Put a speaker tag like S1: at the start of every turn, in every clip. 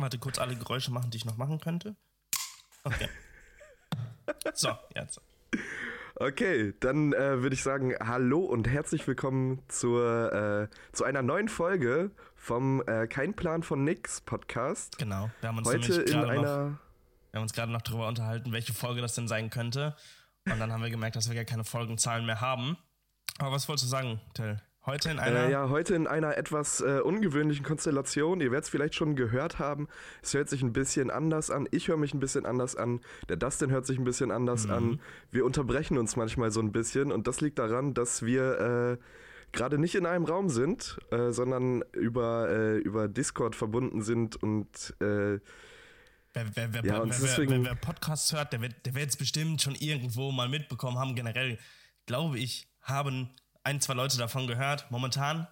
S1: Warte, kurz alle Geräusche machen, die ich noch machen könnte. Okay. So, jetzt.
S2: Okay, dann äh, würde ich sagen, hallo und herzlich willkommen zur, äh, zu einer neuen Folge vom äh, Kein Plan von Nix Podcast.
S1: Genau, wir haben uns
S2: Heute in einer.
S1: Noch, wir haben uns gerade noch darüber unterhalten, welche Folge das denn sein könnte. Und dann haben wir gemerkt, dass wir gar keine Folgenzahlen mehr haben. Aber was wolltest du sagen, Till? Heute in einer.
S2: Äh, ja, heute in einer etwas äh, ungewöhnlichen Konstellation. Ihr werdet es vielleicht schon gehört haben. Es hört sich ein bisschen anders an. Ich höre mich ein bisschen anders an. Der Dustin hört sich ein bisschen anders mhm. an. Wir unterbrechen uns manchmal so ein bisschen. Und das liegt daran, dass wir äh, gerade nicht in einem Raum sind, äh, sondern über, äh, über Discord verbunden sind und. Äh,
S1: Wer, wer, wer, ja, wer, wer, Podcasts hört, der wird, der wird es bestimmt schon irgendwo mal mitbekommen haben. Generell, glaube ich, haben ein, zwei Leute davon gehört. Momentan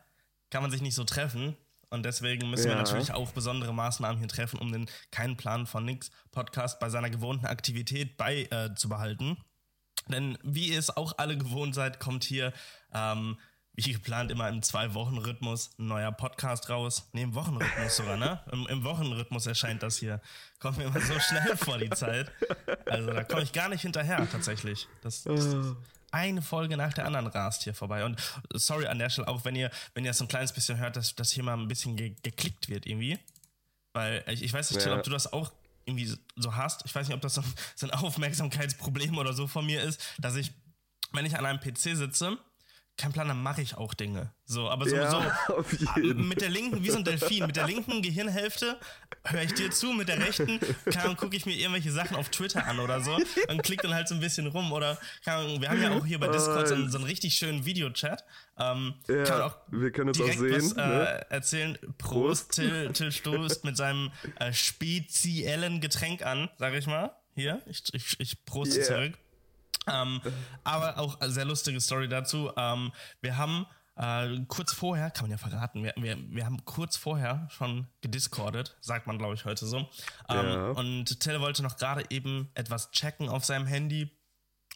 S1: kann man sich nicht so treffen. Und deswegen müssen ja. wir natürlich auch besondere Maßnahmen hier treffen, um den keinen Plan von nix Podcast bei seiner gewohnten Aktivität beizubehalten. Äh, Denn wie ihr es auch alle gewohnt seid, kommt hier ähm, wie geplant immer im Zwei-Wochen-Rhythmus ein neuer Podcast raus. Ne, im Wochenrhythmus sogar, ne? Im, Im, Wochenrhythmus erscheint das hier. Kommt mir immer so schnell vor die Zeit. Also da komme ich gar nicht hinterher tatsächlich. Das, das, eine Folge nach der anderen rast hier vorbei. Und sorry an der Stelle auch, wenn ihr, wenn ihr so ein kleines bisschen hört, dass, dass hier mal ein bisschen ge geklickt wird irgendwie. Weil ich, ich weiß nicht, ja. ob du das auch irgendwie so hast. Ich weiß nicht, ob das so ein Aufmerksamkeitsproblem oder so von mir ist, dass ich, wenn ich an einem PC sitze, kein Plan, dann mache ich auch Dinge. So, aber sowieso ja, mit der linken, wie so ein Delfin, mit der linken Gehirnhälfte höre ich dir zu, mit der rechten, gucke ich mir irgendwelche Sachen auf Twitter an oder so und klick dann halt so ein bisschen rum oder kann, wir haben ja auch hier bei Discord so einen, so einen richtig schönen Videochat. Ähm,
S2: ja, kann auch wir können uns auch sehen. Was, äh,
S1: ne? erzählen. Prost, Prost. Till, Till stoßt mit seinem äh, speziellen Getränk an, sag ich mal. Hier, ich, ich, ich proste yeah. zurück. Ähm, aber auch eine sehr lustige Story dazu. Ähm, wir haben äh, kurz vorher, kann man ja verraten, wir, wir, wir haben kurz vorher schon gediscordet, sagt man glaube ich heute so. Ähm, ja. Und Till wollte noch gerade eben etwas checken auf seinem Handy.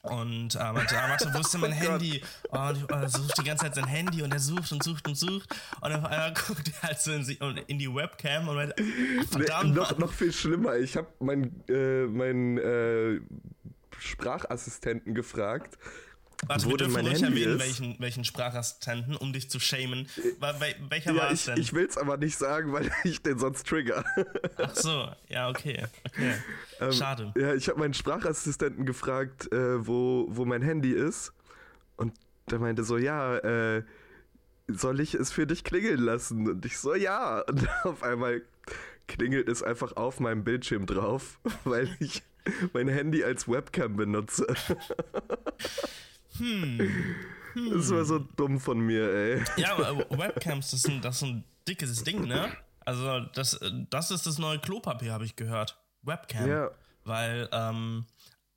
S1: Und äh, meinte, ah, warte, wo ist denn mein oh Handy? Oh, und er sucht die ganze Zeit sein Handy und er sucht und sucht und sucht. Und auf einmal guckt er halt so in, in die Webcam und meint, verdammt.
S2: Nee, noch, noch viel schlimmer, ich habe mein, äh, mein äh, Sprachassistenten gefragt.
S1: Warte, wir dürfen ruhig erwähnen, welchen, welchen Sprachassistenten, um dich zu shamen. Welcher ja, war es
S2: denn? Ich will es aber nicht sagen, weil ich den sonst trigger.
S1: Ach so, ja, okay. okay. Ähm, Schade.
S2: Ja, ich habe meinen Sprachassistenten gefragt, äh, wo, wo mein Handy ist. Und der meinte so, ja, äh, soll ich es für dich klingeln lassen? Und ich so, ja. Und auf einmal klingelt es einfach auf meinem Bildschirm drauf, weil ich mein Handy als Webcam benutze. Hm. hm. Das war so dumm von mir, ey.
S1: Ja, aber Webcams, das ist ein, das ist ein dickes Ding, ne? Also, das, das ist das neue Klopapier, habe ich gehört. Webcam. Ja. Weil ähm,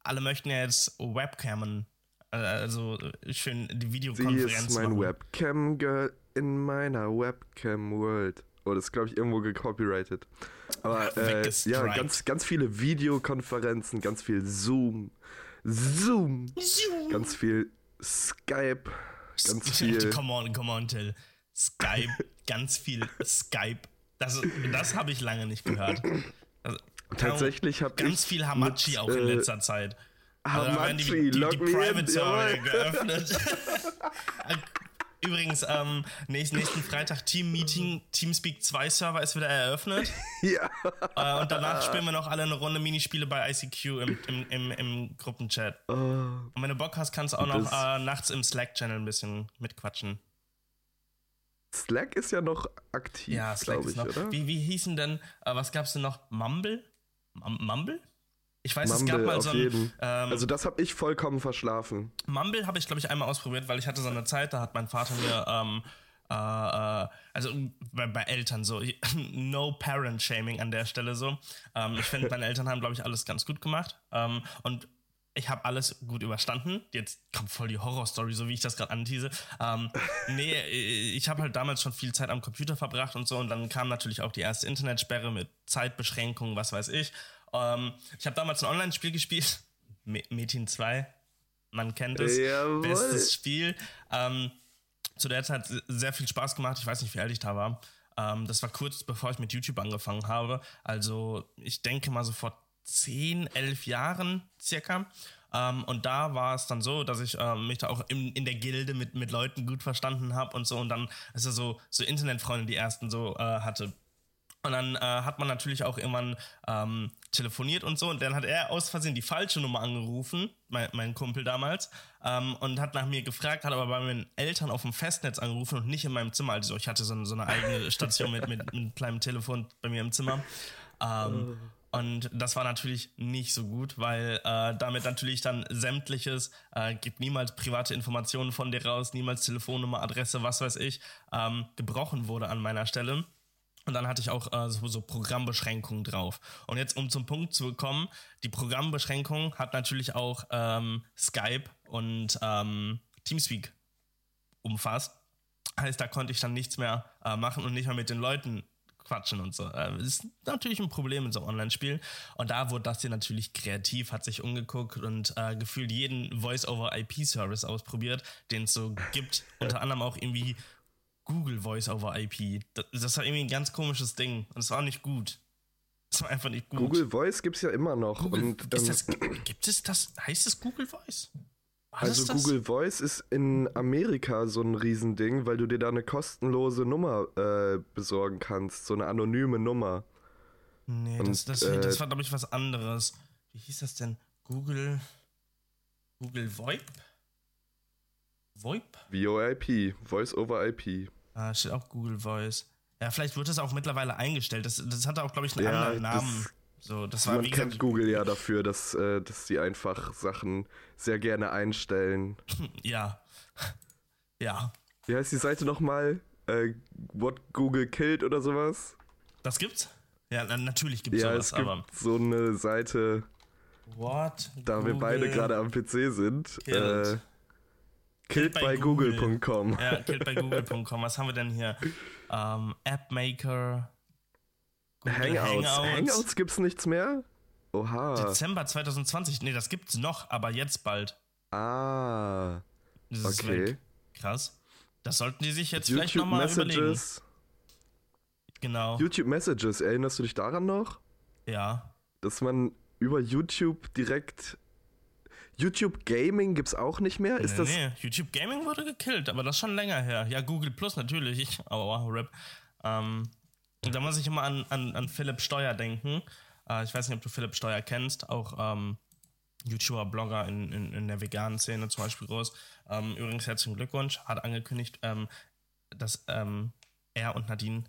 S1: alle möchten ja jetzt Webcamen. Äh, also schön die Videokonferenz.
S2: Sie ist mein machen. Webcam-Girl in meiner Webcam-World. Oh, das ist, glaube ich, irgendwo gecopyrighted. Aber äh, ja, ganz, ganz viele Videokonferenzen, ganz viel Zoom, Zoom, Zoom. ganz viel Skype, ganz viel.
S1: Come on, come on, Till. Skype, ganz viel Skype. Das, das habe ich lange nicht gehört.
S2: Also, Tatsächlich habe ich.
S1: Ganz viel Hamachi mit, auch in äh, letzter Zeit.
S2: Also, Hamachi, die, die, die, die Private Server
S1: geöffnet. Übrigens, ähm, nächsten, nächsten Freitag Team-Meeting, Teamspeak 2 Server ist wieder eröffnet.
S2: ja.
S1: Äh, und danach spielen wir noch alle eine Runde Minispiele bei ICQ im, im, im, im Gruppenchat. Oh. Und wenn du Bock hast, kannst du auch noch äh, nachts im Slack-Channel ein bisschen mitquatschen.
S2: Slack ist ja noch aktiv, ja, Slack ist ich, noch. Oder?
S1: Wie, wie hießen denn, äh, was gab's denn noch? Mumble? M Mumble? Ich weiß, Mumble, es gab mal so ein.
S2: Ähm, also, das habe ich vollkommen verschlafen.
S1: Mumble habe ich, glaube ich, einmal ausprobiert, weil ich hatte so eine Zeit, da hat mein Vater mir. Ähm, äh, äh, also bei, bei, Eltern so, no parent shaming an der Stelle so. Ähm, ich finde, meine Eltern haben, glaube ich, alles ganz gut gemacht. Ähm, und ich habe alles gut überstanden. Jetzt kommt voll die Horrorstory, so wie ich das gerade antease. Ähm, nee, ich habe halt damals schon viel Zeit am Computer verbracht und so. Und dann kam natürlich auch die erste Internetsperre mit Zeitbeschränkungen, was weiß ich. Ähm, ich habe damals ein Online-Spiel gespielt, Metin 2. Man kennt es. Jawohl. Bestes Spiel. Ähm, zu der Zeit sehr viel Spaß gemacht. Ich weiß nicht, wie alt ich da war. Ähm, das war kurz bevor ich mit YouTube angefangen habe. Also ich denke mal so vor 10, 11 Jahren circa. Ähm, und da war es dann so, dass ich ähm, mich da auch in, in der Gilde mit, mit Leuten gut verstanden habe und so. Und dann, also so, so Internetfreunde, die ersten so äh, hatte. Und dann äh, hat man natürlich auch irgendwann ähm, telefoniert und so. Und dann hat er aus Versehen die falsche Nummer angerufen, mein, mein Kumpel damals, ähm, und hat nach mir gefragt, hat aber bei meinen Eltern auf dem Festnetz angerufen und nicht in meinem Zimmer. Also ich hatte so, so eine eigene Station mit, mit, mit einem kleinen Telefon bei mir im Zimmer. Ähm, und das war natürlich nicht so gut, weil äh, damit natürlich dann sämtliches, äh, gibt niemals private Informationen von dir raus, niemals Telefonnummer, Adresse, was weiß ich, ähm, gebrochen wurde an meiner Stelle. Und dann hatte ich auch äh, so, so Programmbeschränkungen drauf. Und jetzt, um zum Punkt zu kommen, die Programmbeschränkung hat natürlich auch ähm, Skype und ähm, Teamspeak umfasst. Heißt, da konnte ich dann nichts mehr äh, machen und nicht mehr mit den Leuten quatschen und so. Äh, ist natürlich ein Problem in so einem Online-Spiel. Und da wurde das hier natürlich kreativ, hat sich umgeguckt und äh, gefühlt jeden Voice-over-IP-Service ausprobiert, den es so gibt. Unter anderem auch irgendwie Google Voice over IP. Das, das, war irgendwie ein ganz komisches Ding und es war nicht gut. Es war einfach nicht gut.
S2: Google Voice gibt es ja immer noch. Google, und,
S1: ähm, das, gibt es das? Heißt es Google Voice?
S2: War also Google Voice ist in Amerika so ein Riesending, weil du dir da eine kostenlose Nummer äh, besorgen kannst, so eine anonyme Nummer.
S1: Nee, und, das, das, äh, das war, glaube ich, was anderes. Wie hieß das denn? Google. Google VoIP? VoIP?
S2: VoIP, Voice over IP.
S1: Ah, steht auch Google Voice. Ja, vielleicht wird das auch mittlerweile eingestellt. Das, das hatte auch, glaube ich, einen ja, anderen Namen. Das, so, das
S2: war, man kennt gesagt, Google ja dafür, dass, äh, dass die einfach Sachen sehr gerne einstellen.
S1: ja. ja.
S2: Wie heißt die Seite nochmal? Äh, What Google Killed oder sowas?
S1: Das gibt's? Ja, natürlich gibt's ja, sowas,
S2: es gibt aber. So eine Seite.
S1: What?
S2: Da Google wir beide gerade am PC sind. Killed. Äh, Killtbygoogle.com.
S1: Google. Ja, killtbygoogle.com. Was haben wir denn hier? Ähm, Appmaker.
S2: Hangouts. Hangouts. Hangouts gibt's nichts mehr? Oha.
S1: Dezember 2020. Nee, das gibt's noch, aber jetzt bald.
S2: Ah. okay.
S1: Krass. Das sollten die sich jetzt YouTube vielleicht nochmal überlegen. Genau.
S2: YouTube Messages, erinnerst du dich daran noch?
S1: Ja.
S2: Dass man über YouTube direkt YouTube Gaming gibt's auch nicht mehr? Ist nee, das nee,
S1: YouTube Gaming wurde gekillt, aber das ist schon länger her. Ja, Google Plus natürlich. Aber wow, Rip. Ähm, da muss ich immer an, an, an Philipp Steuer denken. Äh, ich weiß nicht, ob du Philipp Steuer kennst, auch ähm, YouTuber, Blogger in, in, in, der veganen Szene zum Beispiel groß. Ähm, übrigens herzlichen Glückwunsch, hat angekündigt, ähm, dass ähm, er und Nadine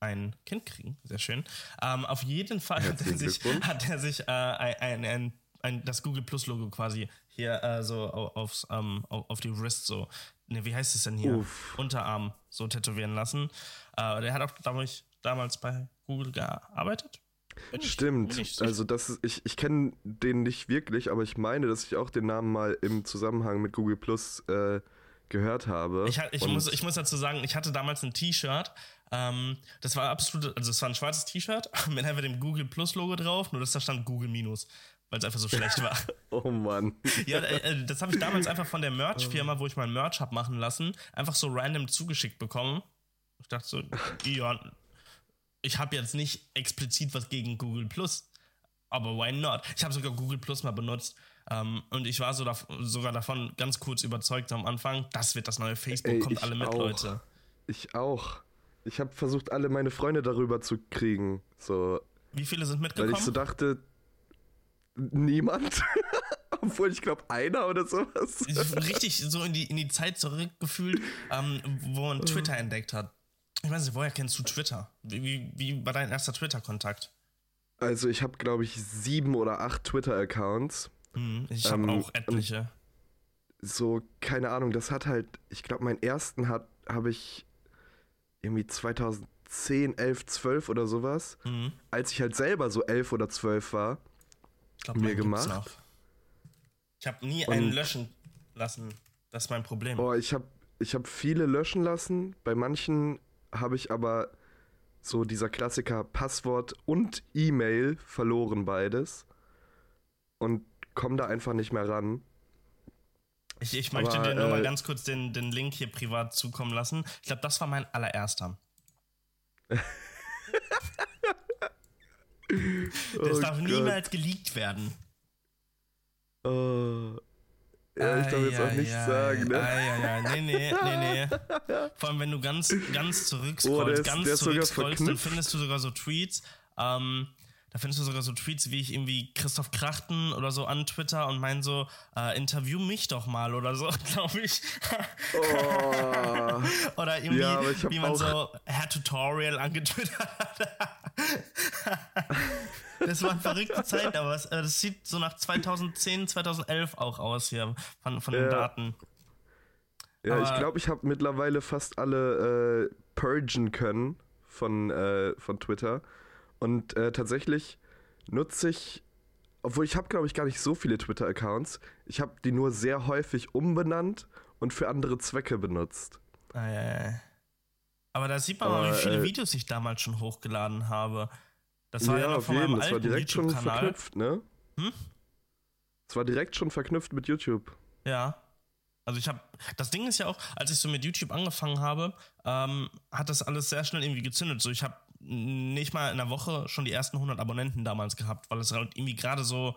S1: ein Kind kriegen. Sehr schön. Ähm, auf jeden Fall hat er sich, hat er sich äh, ein, ein ein, das Google Plus Logo quasi hier äh, so aufs, ähm, auf die Wrist so, ne, wie heißt es denn hier? Uff. Unterarm so tätowieren lassen. Äh, der hat auch damals, damals bei Google gearbeitet.
S2: Bin Stimmt, ich, also das ist, ich, ich kenne den nicht wirklich, aber ich meine, dass ich auch den Namen mal im Zusammenhang mit Google Plus äh, gehört habe.
S1: Ich, ich, muss, ich muss dazu sagen, ich hatte damals ein T-Shirt, ähm, das war absolut, also es war ein schwarzes T-Shirt mit einfach dem Google Plus Logo drauf, nur dass da stand Google Minus weil es einfach so schlecht war.
S2: oh Mann.
S1: Ja, äh, äh, das habe ich damals einfach von der Merch-Firma, wo ich mein Merch habe machen lassen, einfach so random zugeschickt bekommen. Ich dachte so, ja, ich habe jetzt nicht explizit was gegen Google Plus, aber why not? Ich habe sogar Google Plus mal benutzt. Um, ähm, und ich war so da, sogar davon ganz kurz überzeugt am Anfang, das wird das neue Facebook, Ey, kommt alle mit,
S2: auch.
S1: Leute.
S2: Ich auch. Ich habe versucht, alle meine Freunde darüber zu kriegen. So.
S1: Wie viele sind mitgekommen?
S2: Weil ich so dachte, niemand. Obwohl ich glaube, einer oder sowas.
S1: Richtig so in die, in die Zeit zurückgefühlt, ähm, wo man Twitter entdeckt hat. Ich weiß nicht, woher kennst du Twitter? Wie, wie, wie war dein erster Twitter-Kontakt?
S2: Also ich habe, glaube ich, sieben oder acht Twitter-Accounts.
S1: Hm, ich habe ähm, auch etliche.
S2: So, keine Ahnung, das hat halt, ich glaube, meinen ersten hat, habe ich irgendwie 2010, 11, 12 oder sowas. Mhm. Als ich halt selber so elf oder zwölf war glaub, mir gemacht.
S1: Ich habe nie einen löschen lassen. Das ist mein Problem.
S2: Boah, ich habe ich hab viele löschen lassen. Bei manchen habe ich aber so dieser Klassiker Passwort und E-Mail verloren beides. Und komme da einfach nicht mehr ran.
S1: Ich, ich möchte aber, dir nur äh, mal ganz kurz den, den Link hier privat zukommen lassen. Ich glaube, das war mein allererster. das oh darf Gott. niemals geleakt werden.
S2: Oh. Ja, ich darf jetzt auch nichts ja, sagen, ne?
S1: Ja, ja, ja, nee, nee, nee, nee. Vor allem, wenn du ganz, ganz zurückscrollst, oh, ganz zurückscrollst, dann findest du sogar so Tweets, ähm, da findest du sogar so Tweets wie ich irgendwie Christoph Krachten oder so an Twitter und mein so, äh, interview mich doch mal oder so, glaube ich. Oh. oder irgendwie, ja, wie man so Herr Tutorial angetwittert hat. das war eine verrückte Zeit, aber es, äh, das sieht so nach 2010, 2011 auch aus hier von, von den Daten.
S2: Ja, aber ich glaube, ich habe mittlerweile fast alle äh, purgen können von, äh, von Twitter. Und äh, tatsächlich nutze ich, obwohl ich habe, glaube ich, gar nicht so viele Twitter-Accounts. Ich habe die nur sehr häufig umbenannt und für andere Zwecke benutzt.
S1: Ah, ja, ja. Aber da sieht man Aber, mal, wie viele äh, Videos ich damals schon hochgeladen habe.
S2: Das war ja, ja auf jeden, das war direkt schon verknüpft, ne? Hm? Es war direkt schon verknüpft mit YouTube.
S1: Ja. Also ich habe, das Ding ist ja auch, als ich so mit YouTube angefangen habe, ähm, hat das alles sehr schnell irgendwie gezündet. So, ich habe nicht mal in der Woche schon die ersten 100 Abonnenten damals gehabt, weil es halt irgendwie gerade so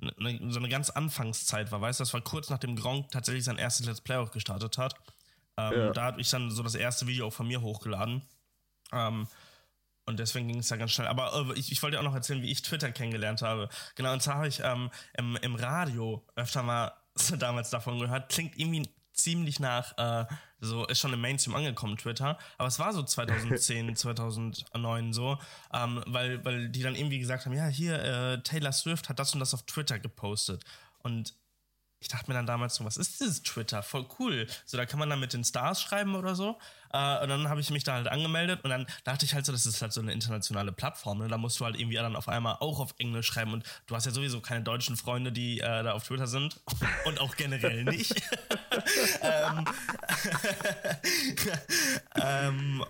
S1: eine, so eine ganz Anfangszeit war, weißt du, das war kurz nachdem Gronk tatsächlich sein erstes Let's Play auch gestartet hat. Ähm, ja. Da habe ich dann so das erste Video auch von mir hochgeladen. Ähm, und deswegen ging es ja ganz schnell. Aber äh, ich, ich wollte auch noch erzählen, wie ich Twitter kennengelernt habe. Genau, und zwar habe ich ähm, im, im Radio öfter mal damals davon gehört. Klingt irgendwie ziemlich nach, äh, so ist schon im Mainstream angekommen, Twitter. Aber es war so 2010, 2009 so, ähm, weil, weil die dann irgendwie gesagt haben, ja, hier, äh, Taylor Swift hat das und das auf Twitter gepostet. Und ich dachte mir dann damals so, was ist dieses Twitter? Voll cool. So, da kann man dann mit den Stars schreiben oder so. Äh, und dann habe ich mich da halt angemeldet und dann dachte ich halt so, das ist halt so eine internationale Plattform. Ne? Da musst du halt irgendwie dann auf einmal auch auf Englisch schreiben und du hast ja sowieso keine deutschen Freunde, die äh, da auf Twitter sind und auch generell nicht. ähm, ähm,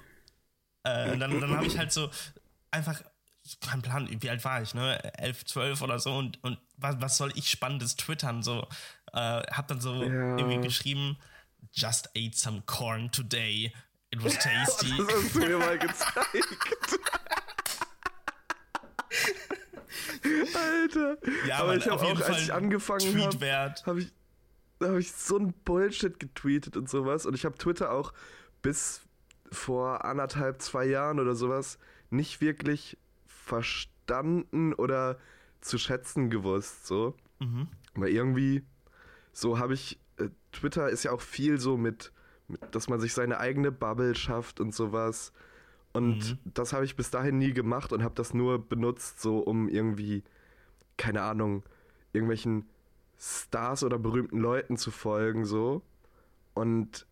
S1: äh, dann dann habe ich halt so einfach kein Plan, wie alt war ich, ne? 11, 12 oder so und, und was, was soll ich Spannendes twittern? So, äh, hab dann so ja. irgendwie geschrieben, just ate some corn today. It was tasty. das hast du mir mal gezeigt.
S2: Alter. Ja, aber ich habe auch, als ich angefangen habe, habe ich, hab ich so ein Bullshit getweetet und sowas. Und ich habe Twitter auch bis vor anderthalb, zwei Jahren oder sowas nicht wirklich verstanden oder zu schätzen gewusst. So. Mhm. Aber irgendwie, so habe ich äh, Twitter ist ja auch viel so mit, mit, dass man sich seine eigene Bubble schafft und sowas. Und mhm. das habe ich bis dahin nie gemacht und habe das nur benutzt, so um irgendwie, keine Ahnung, irgendwelchen Stars oder berühmten Leuten zu folgen, so. Und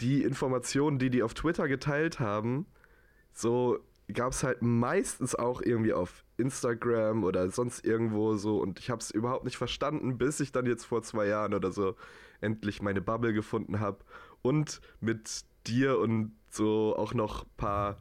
S2: die Informationen, die die auf Twitter geteilt haben, so gab es halt meistens auch irgendwie auf Instagram oder sonst irgendwo so und ich habe es überhaupt nicht verstanden, bis ich dann jetzt vor zwei Jahren oder so endlich meine Bubble gefunden habe und mit dir und so auch noch paar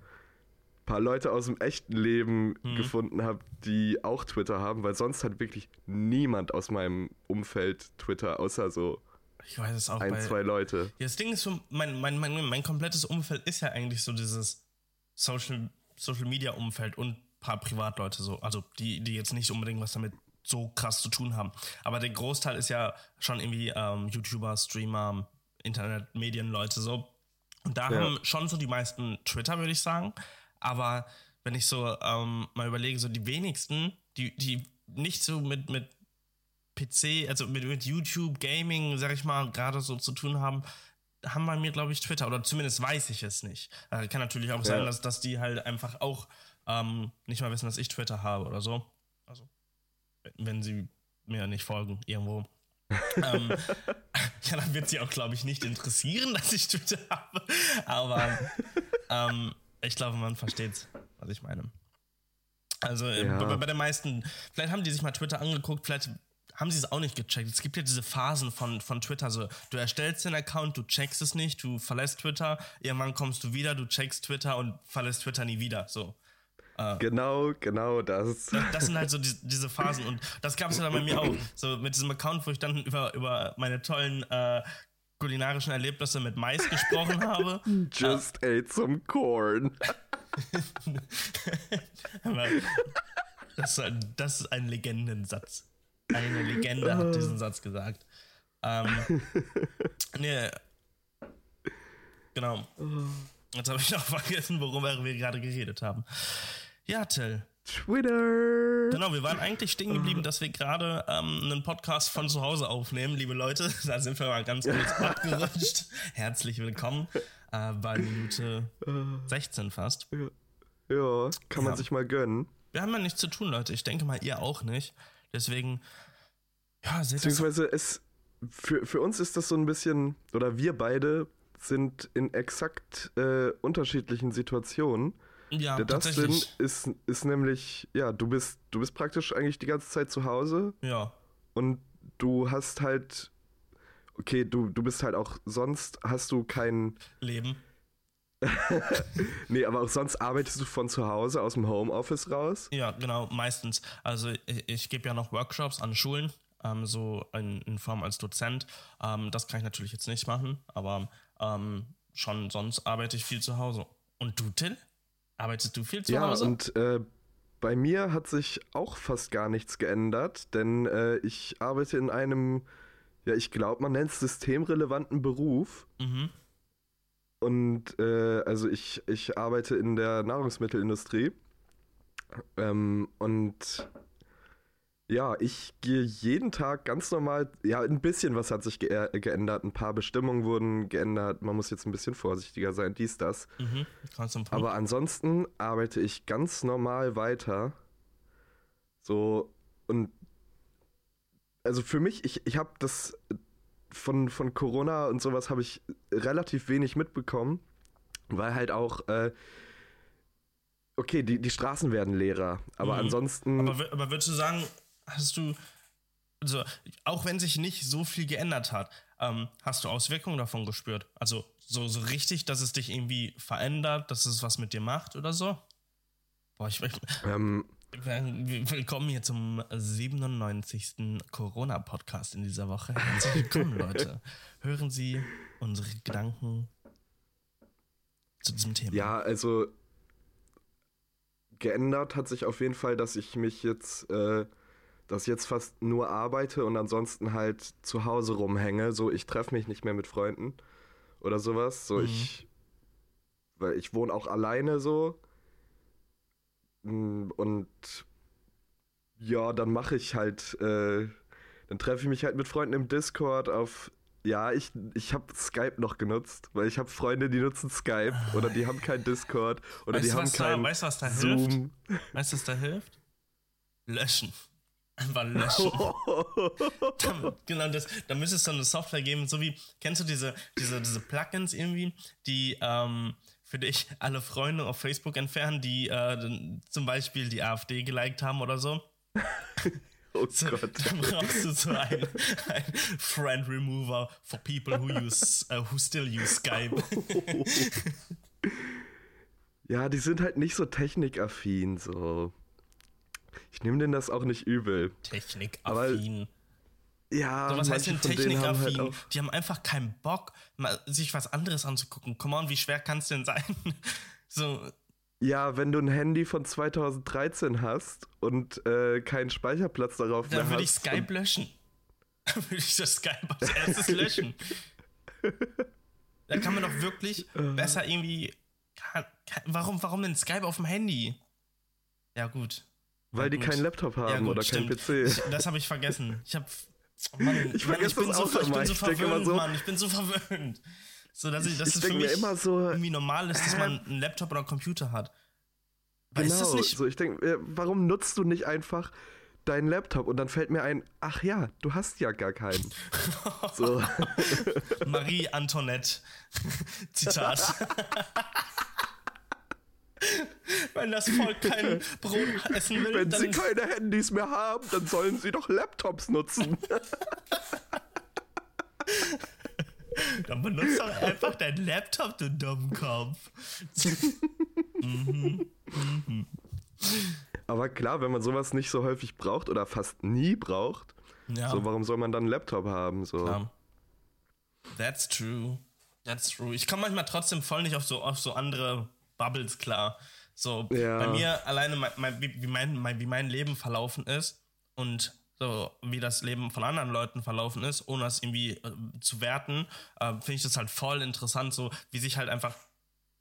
S2: paar Leute aus dem echten Leben mhm. gefunden habe, die auch Twitter haben, weil sonst hat wirklich niemand aus meinem Umfeld Twitter, außer so
S1: ich weiß es auch
S2: ein, bei, zwei Leute.
S1: Ja, das Ding ist so, mein, mein, mein, mein komplettes Umfeld ist ja eigentlich so dieses Social, Social Media Umfeld und paar Privatleute so, also die, die jetzt nicht unbedingt was damit so krass zu tun haben. Aber der Großteil ist ja schon irgendwie ähm, YouTuber, Streamer, Internet-Medienleute so. Und da ja. haben schon so die meisten Twitter, würde ich sagen. Aber wenn ich so ähm, mal überlege, so die wenigsten, die, die nicht so mit, mit PC, also mit, mit YouTube, Gaming, sag ich mal, gerade so zu tun haben, haben bei mir, glaube ich, Twitter. Oder zumindest weiß ich es nicht. Äh, kann natürlich auch ja. sein, dass, dass die halt einfach auch ähm, nicht mal wissen, dass ich Twitter habe oder so. Also, wenn sie mir nicht folgen irgendwo. ähm, ja, dann wird sie auch, glaube ich, nicht interessieren, dass ich Twitter habe. Aber ähm, ich glaube, man versteht, was ich meine. Also äh, ja. bei, bei den meisten, vielleicht haben die sich mal Twitter angeguckt, vielleicht haben sie es auch nicht gecheckt. Es gibt ja diese Phasen von, von Twitter, so du erstellst den Account, du checkst es nicht, du verlässt Twitter, irgendwann kommst du wieder, du checkst Twitter und verlässt Twitter nie wieder. So.
S2: Ah. Genau, genau das.
S1: das. sind halt so die, diese Phasen und das gab es ja dann bei mir auch. So mit diesem Account, wo ich dann über, über meine tollen äh, kulinarischen Erlebnisse mit Mais gesprochen habe.
S2: Just ate some corn.
S1: das, das, ist ein Legendensatz. Eine Legende hat diesen Satz gesagt. Ähm, nee. Genau. Jetzt habe ich auch vergessen, worüber wir gerade geredet haben. Ja, Till.
S2: Twitter.
S1: Genau, wir waren eigentlich stehen geblieben, dass wir gerade ähm, einen Podcast von zu Hause aufnehmen, liebe Leute. Da sind wir mal ganz kurz abgerutscht. Herzlich willkommen äh, bei Minute 16 fast.
S2: Ja, ja kann man ja. sich mal gönnen.
S1: Wir haben ja nichts zu tun, Leute. Ich denke mal, ihr auch nicht. Deswegen, ja,
S2: seht Beziehungsweise es, für, für uns ist das so ein bisschen, oder wir beide sind in exakt äh, unterschiedlichen Situationen.
S1: Ja,
S2: Der Dustin ist, ist nämlich, ja, du bist, du bist praktisch eigentlich die ganze Zeit zu Hause.
S1: Ja.
S2: Und du hast halt, okay, du, du bist halt auch, sonst hast du kein
S1: Leben.
S2: nee, aber auch sonst arbeitest du von zu Hause aus dem Homeoffice raus?
S1: Ja, genau, meistens. Also ich, ich gebe ja noch Workshops an Schulen, ähm, so in, in, Form als Dozent. Ähm, das kann ich natürlich jetzt nicht machen, aber ähm, schon sonst arbeite ich viel zu Hause. Und du, Till? Arbeitest du viel zu
S2: ja,
S1: Hause?
S2: Ja, und äh, bei mir hat sich auch fast gar nichts geändert, denn äh, ich arbeite in einem, ja, ich glaube, man nennt es systemrelevanten Beruf.
S1: Mhm.
S2: Und äh, also ich, ich arbeite in der Nahrungsmittelindustrie. Ähm, und ja, ich gehe jeden Tag ganz normal. Ja, ein bisschen was hat sich ge geändert. Ein paar Bestimmungen wurden geändert. Man muss jetzt ein bisschen vorsichtiger sein, dies, das.
S1: Mhm,
S2: Aber ansonsten arbeite ich ganz normal weiter. So, und also für mich, ich, ich habe das von, von Corona und sowas habe ich relativ wenig mitbekommen, weil halt auch. Äh, okay, die, die Straßen werden leerer, aber mhm. ansonsten.
S1: Aber, aber würdest du sagen, hast du, also auch wenn sich nicht so viel geändert hat, ähm, hast du Auswirkungen davon gespürt? Also so, so richtig, dass es dich irgendwie verändert, dass es was mit dir macht oder so? Boah, ich, ich ähm, Willkommen hier zum 97. Corona-Podcast in dieser Woche. Herzlich willkommen, Leute. Hören Sie unsere Gedanken zu diesem Thema.
S2: Ja, also geändert hat sich auf jeden Fall, dass ich mich jetzt äh, dass jetzt fast nur arbeite und ansonsten halt zu Hause rumhänge. So, ich treffe mich nicht mehr mit Freunden oder sowas. So, mhm. ich. Weil ich wohne auch alleine so. Mm, und ja, dann mache ich halt. Äh, dann treffe ich mich halt mit Freunden im Discord auf. Ja, ich, ich habe Skype noch genutzt, weil ich habe Freunde, die nutzen Skype oder die haben kein Discord oder weißt die haben kein
S1: da, weißt, was da Zoom. Hilft? Weißt du, was da hilft? Löschen. Einfach löschen. da, genau, das, da müsste es so eine Software geben, so wie, kennst du diese, diese, diese Plugins irgendwie, die ähm, für dich alle Freunde auf Facebook entfernen, die äh, zum Beispiel die AfD geliked haben oder so?
S2: Oh so, Gott.
S1: Dann brauchst du so ein, ein Friend Remover for people who use, uh, who still use Skype.
S2: ja, die sind halt nicht so technikaffin, so. Ich nehme denen das auch nicht übel.
S1: Technikaffin.
S2: Ja,
S1: so, was heißt denn technikaffin? Haben halt die haben einfach keinen Bock, mal, sich was anderes anzugucken. Come on, wie schwer kann es denn sein? so.
S2: Ja, wenn du ein Handy von 2013 hast und äh, keinen Speicherplatz darauf
S1: dann
S2: mehr hast.
S1: Dann würde ich Skype löschen. Dann würde ich das Skype als erstes löschen. da kann man doch wirklich äh. besser irgendwie. Warum, warum denn Skype auf dem Handy? Ja, gut.
S2: Weil die keinen Laptop haben ja, gut, oder keinen PC. Ich,
S1: das habe ich vergessen. Ich habe.
S2: Mann, ich vergesse Mann, ich
S1: das
S2: so,
S1: ich bin so verwöhnt, so, Mann. Ich bin so verwöhnt. So, dass ich, dass ich es für mich
S2: immer so,
S1: irgendwie normal ist, dass man einen Laptop oder einen Computer hat.
S2: Aber genau, ist das nicht so ich denke, warum nutzt du nicht einfach deinen Laptop und dann fällt mir ein, ach ja, du hast ja gar keinen. So.
S1: Marie Antoinette. Zitat. Wenn das Volk kein Brot essen will.
S2: Wenn sie keine Handys mehr haben, dann sollen sie doch Laptops nutzen.
S1: dann benutzt doch einfach deinen Laptop, du Dummkopf. mhm. Mhm.
S2: Aber klar, wenn man sowas nicht so häufig braucht oder fast nie braucht, ja. so warum soll man dann einen Laptop haben? So.
S1: Klar. That's true. That's true. Ich komme manchmal trotzdem voll nicht auf so, auf so andere Bubbles klar. So, ja. bei mir alleine, mein, mein, wie, mein, mein, wie mein Leben verlaufen ist und so wie das Leben von anderen Leuten verlaufen ist, ohne das irgendwie äh, zu werten, äh, finde ich das halt voll interessant, so wie sich halt einfach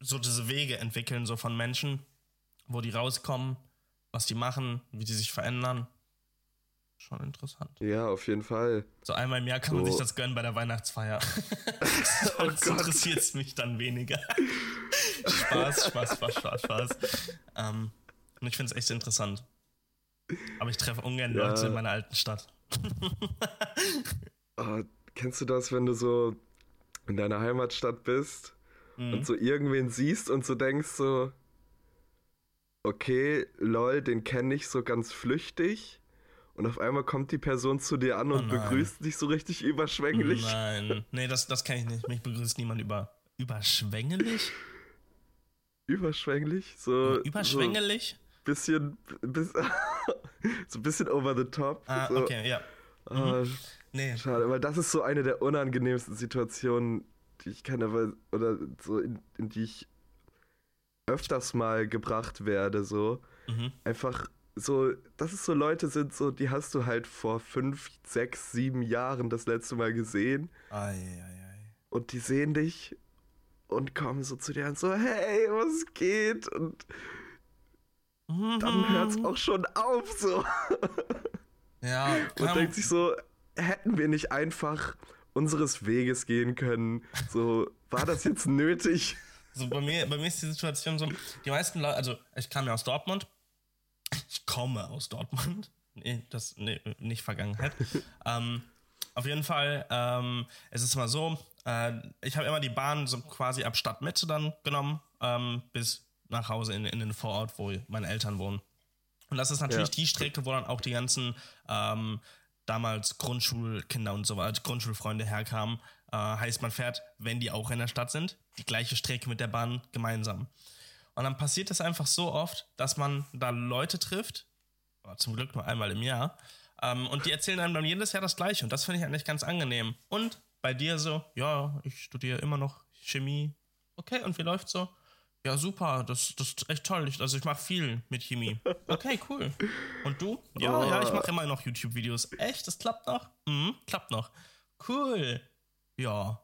S1: so diese Wege entwickeln, so von Menschen, wo die rauskommen, was die machen, wie die sich verändern. Schon interessant.
S2: Ja, auf jeden Fall.
S1: So einmal im Jahr kann so. man sich das gönnen bei der Weihnachtsfeier. oh Sonst interessiert es mich dann weniger. Spaß, Spaß, Spaß, Spaß, Spaß. Ähm, und ich finde es echt interessant. Aber ich treffe ungern ja. Leute in meiner alten Stadt.
S2: oh, kennst du das, wenn du so in deiner Heimatstadt bist mhm. und so irgendwen siehst und so denkst so, okay, lol, den kenne ich so ganz flüchtig. Und auf einmal kommt die Person zu dir an und oh begrüßt dich so richtig überschwänglich.
S1: Nein, nee, das, das kann ich nicht. Mich begrüßt niemand über, überschwänglich?
S2: Überschwänglich? So,
S1: überschwänglich?
S2: So bisschen, bis, so ein bisschen over the top.
S1: Ah,
S2: so.
S1: okay, ja.
S2: Ah, mhm. nee. Schade, weil das ist so eine der unangenehmsten Situationen, die ich kenne, weil, oder so, in, in die ich öfters mal gebracht werde, so. Mhm. Einfach so, dass es so Leute sind, so, die hast du halt vor fünf, sechs, sieben Jahren das letzte Mal gesehen.
S1: Ei, ei, ei.
S2: Und die sehen dich und kommen so zu dir und so, hey, was geht? Und dann hört es auch schon auf, so.
S1: Ja.
S2: Und denkt sich so, hätten wir nicht einfach unseres Weges gehen können? So, war das jetzt nötig?
S1: So, bei mir, bei mir ist die Situation so, die meisten Leute, also ich kam ja aus Dortmund. Ich komme aus Dortmund. Nee, das, nee, nicht Vergangenheit. ähm, auf jeden Fall, ähm, es ist mal so, äh, ich habe immer die Bahn so quasi ab Stadtmitte dann genommen, ähm, bis nach Hause in, in den Vorort, wo meine Eltern wohnen. Und das ist natürlich ja. die Strecke, wo dann auch die ganzen ähm, damals Grundschulkinder und so weiter, Grundschulfreunde herkamen. Äh, heißt, man fährt, wenn die auch in der Stadt sind, die gleiche Strecke mit der Bahn gemeinsam. Und dann passiert es einfach so oft, dass man da Leute trifft, zum Glück nur einmal im Jahr, ähm, und die erzählen einem dann jedes Jahr das Gleiche. Und das finde ich eigentlich ganz angenehm. Und bei dir so, ja, ich studiere immer noch Chemie. Okay, und wie läuft's so? Ja, super, das, das ist echt toll. Ich, also ich mache viel mit Chemie. Okay, cool. Und du? Ja, oh. ja, ich mache immer noch YouTube-Videos. Echt? Das klappt noch? Mhm, klappt noch. Cool. Ja.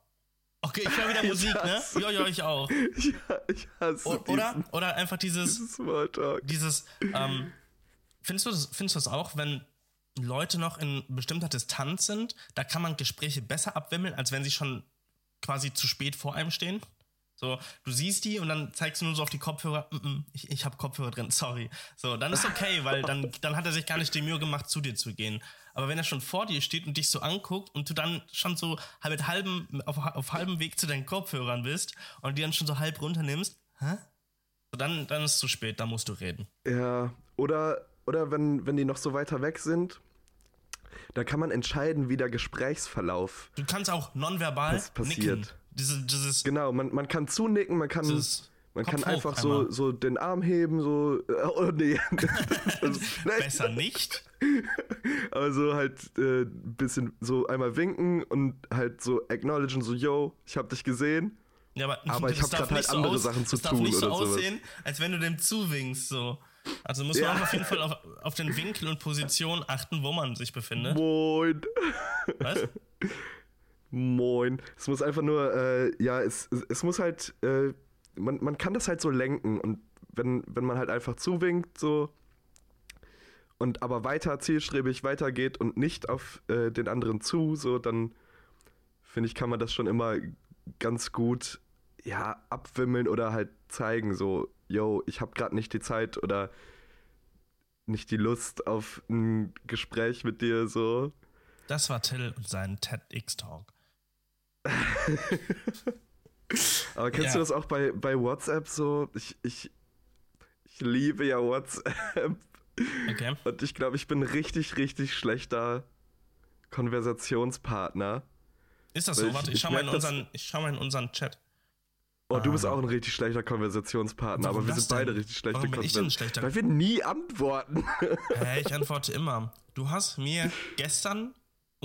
S1: Okay, ich höre wieder Musik, ne? Ja, ja, ich auch.
S2: Ja, ich hasse o
S1: oder, diesen, oder einfach dieses.
S2: Dieses Smalltalk.
S1: Dieses, ähm, findest du, das, findest du das auch, wenn Leute noch in bestimmter Distanz sind, da kann man Gespräche besser abwimmeln, als wenn sie schon quasi zu spät vor einem stehen? So, du siehst die und dann zeigst du nur so auf die Kopfhörer, mm -mm, ich, ich habe Kopfhörer drin, sorry. So, dann ist okay, weil dann, dann hat er sich gar nicht die Mühe gemacht, zu dir zu gehen. Aber wenn er schon vor dir steht und dich so anguckt und du dann schon so mit halbem, auf, auf halbem Weg zu deinen Kopfhörern bist und die dann schon so halb runternimmst, hä? So, dann, dann ist es zu spät, dann musst du reden.
S2: Ja, oder, oder wenn, wenn die noch so weiter weg sind, da kann man entscheiden, wie der Gesprächsverlauf.
S1: Du kannst auch nonverbal passiert. Nicken.
S2: Diese, dieses genau, man, man kann zunicken, man kann, man kann einfach so, so den Arm heben, so. Äh, oh nee.
S1: also, Besser nicht.
S2: Also halt ein äh, bisschen so einmal winken und halt so acknowledgen, so, yo, ich hab dich gesehen.
S1: Ja, aber,
S2: aber ich hab grad halt andere aus, Sachen zu tun. Es darf nicht so aussehen,
S1: als wenn du dem zuwinkst, so. Also muss man ja. auf jeden Fall auf, auf den Winkel und Position achten, wo man sich befindet.
S2: Moin.
S1: Was?
S2: Moin. Es muss einfach nur, äh, ja, es, es, muss halt, äh, man, man kann das halt so lenken und wenn, wenn man halt einfach zuwinkt, so und aber weiter zielstrebig weitergeht und nicht auf äh, den anderen zu, so dann finde ich, kann man das schon immer ganz gut ja abwimmeln oder halt zeigen, so, yo, ich habe gerade nicht die Zeit oder nicht die Lust auf ein Gespräch mit dir, so.
S1: Das war Till und sein TEDx-Talk.
S2: Aber kennst ja. du das auch bei, bei WhatsApp so? Ich, ich, ich liebe ja WhatsApp.
S1: Okay.
S2: Und ich glaube, ich bin richtig, richtig schlechter Konversationspartner.
S1: Ist das so? Warte, ich, ich schau, mal in unseren, ich schau mal in unseren Chat.
S2: Oh, du bist ah. auch ein richtig schlechter Konversationspartner, Warum aber wir sind beide richtig schlechte
S1: Konversationspartner.
S2: Weil wir nie antworten.
S1: Hä, ich antworte immer. Du hast mir gestern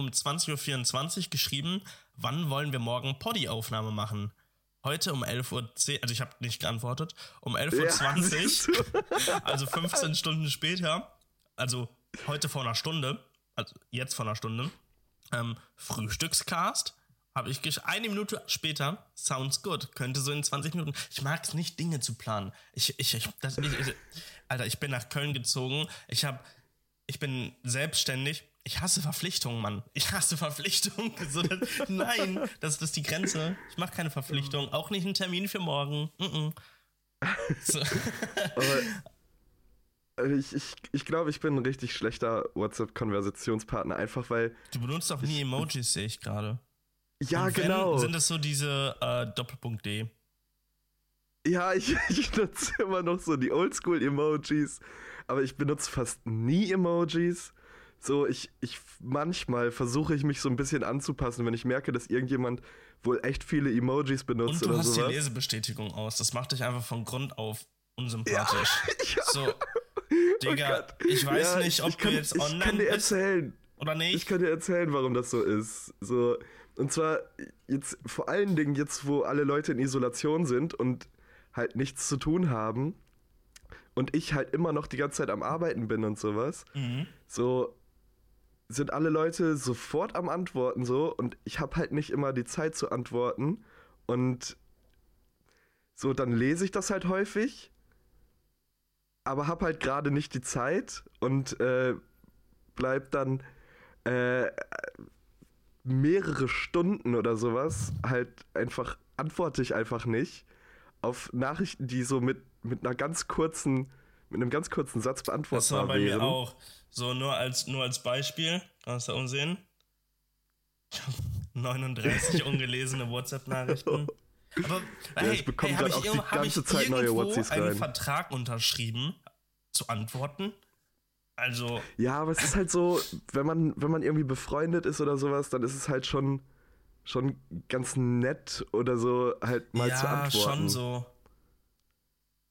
S1: um 20.24 Uhr geschrieben, wann wollen wir morgen Poddy-Aufnahme machen? Heute um 11.10 Uhr, also ich habe nicht geantwortet, um 11.20 Uhr, ja, also 15 Stunden später, also heute vor einer Stunde, also jetzt vor einer Stunde, ähm, Frühstückscast, habe ich eine Minute später, sounds good, könnte so in 20 Minuten. Ich mag es nicht, Dinge zu planen. Ich, ich, ich, das, ich, ich, Alter, ich bin nach Köln gezogen. Ich habe, ich bin selbstständig. Ich hasse Verpflichtungen, Mann. Ich hasse Verpflichtungen. So, das, nein, das, das ist die Grenze. Ich mache keine Verpflichtung. Auch nicht einen Termin für morgen. Mm -mm.
S2: So. Aber ich, ich, ich glaube, ich bin ein richtig schlechter WhatsApp-Konversationspartner, einfach weil.
S1: Du benutzt doch nie Emojis, sehe ich gerade.
S2: Ja, wenn, genau.
S1: Sind das so diese äh, Doppelpunkt D?
S2: Ja, ich, ich nutze immer noch so die Oldschool-Emojis, aber ich benutze fast nie Emojis. So, ich, ich manchmal versuche ich mich so ein bisschen anzupassen, wenn ich merke, dass irgendjemand wohl echt viele Emojis benutzt
S1: Und
S2: du
S1: hast
S2: sowas.
S1: die Lesebestätigung aus. Das macht dich einfach von Grund auf unsympathisch. Ja. So, Digga, oh ich weiß ja, nicht, ob ich, ich kann, du jetzt online
S2: ich kann dir erzählen,
S1: oder nicht.
S2: Ich kann dir erzählen, warum das so ist. So, und zwar jetzt vor allen Dingen jetzt, wo alle Leute in Isolation sind und halt nichts zu tun haben und ich halt immer noch die ganze Zeit am Arbeiten bin und sowas. Mhm. So sind alle Leute sofort am Antworten so und ich habe halt nicht immer die Zeit zu antworten. Und so dann lese ich das halt häufig, aber habe halt gerade nicht die Zeit und äh, bleib dann äh, mehrere Stunden oder sowas halt einfach antworte ich einfach nicht auf Nachrichten, die so mit, mit einer ganz kurzen, mit einem ganz kurzen Satz beantwortbar Das war bei wären. mir auch.
S1: So, nur als, nur als Beispiel, kannst du umsehen? 39 ungelesene WhatsApp-Nachrichten.
S2: Aber hey, ja, ich bekomme hey, gerade auch die ganze Zeit neue WhatsApps rein.
S1: einen Vertrag unterschrieben, zu antworten? Also.
S2: Ja, aber es ist halt so, wenn man, wenn man irgendwie befreundet ist oder sowas, dann ist es halt schon, schon ganz nett oder so, halt mal ja, zu antworten. Ja, schon so.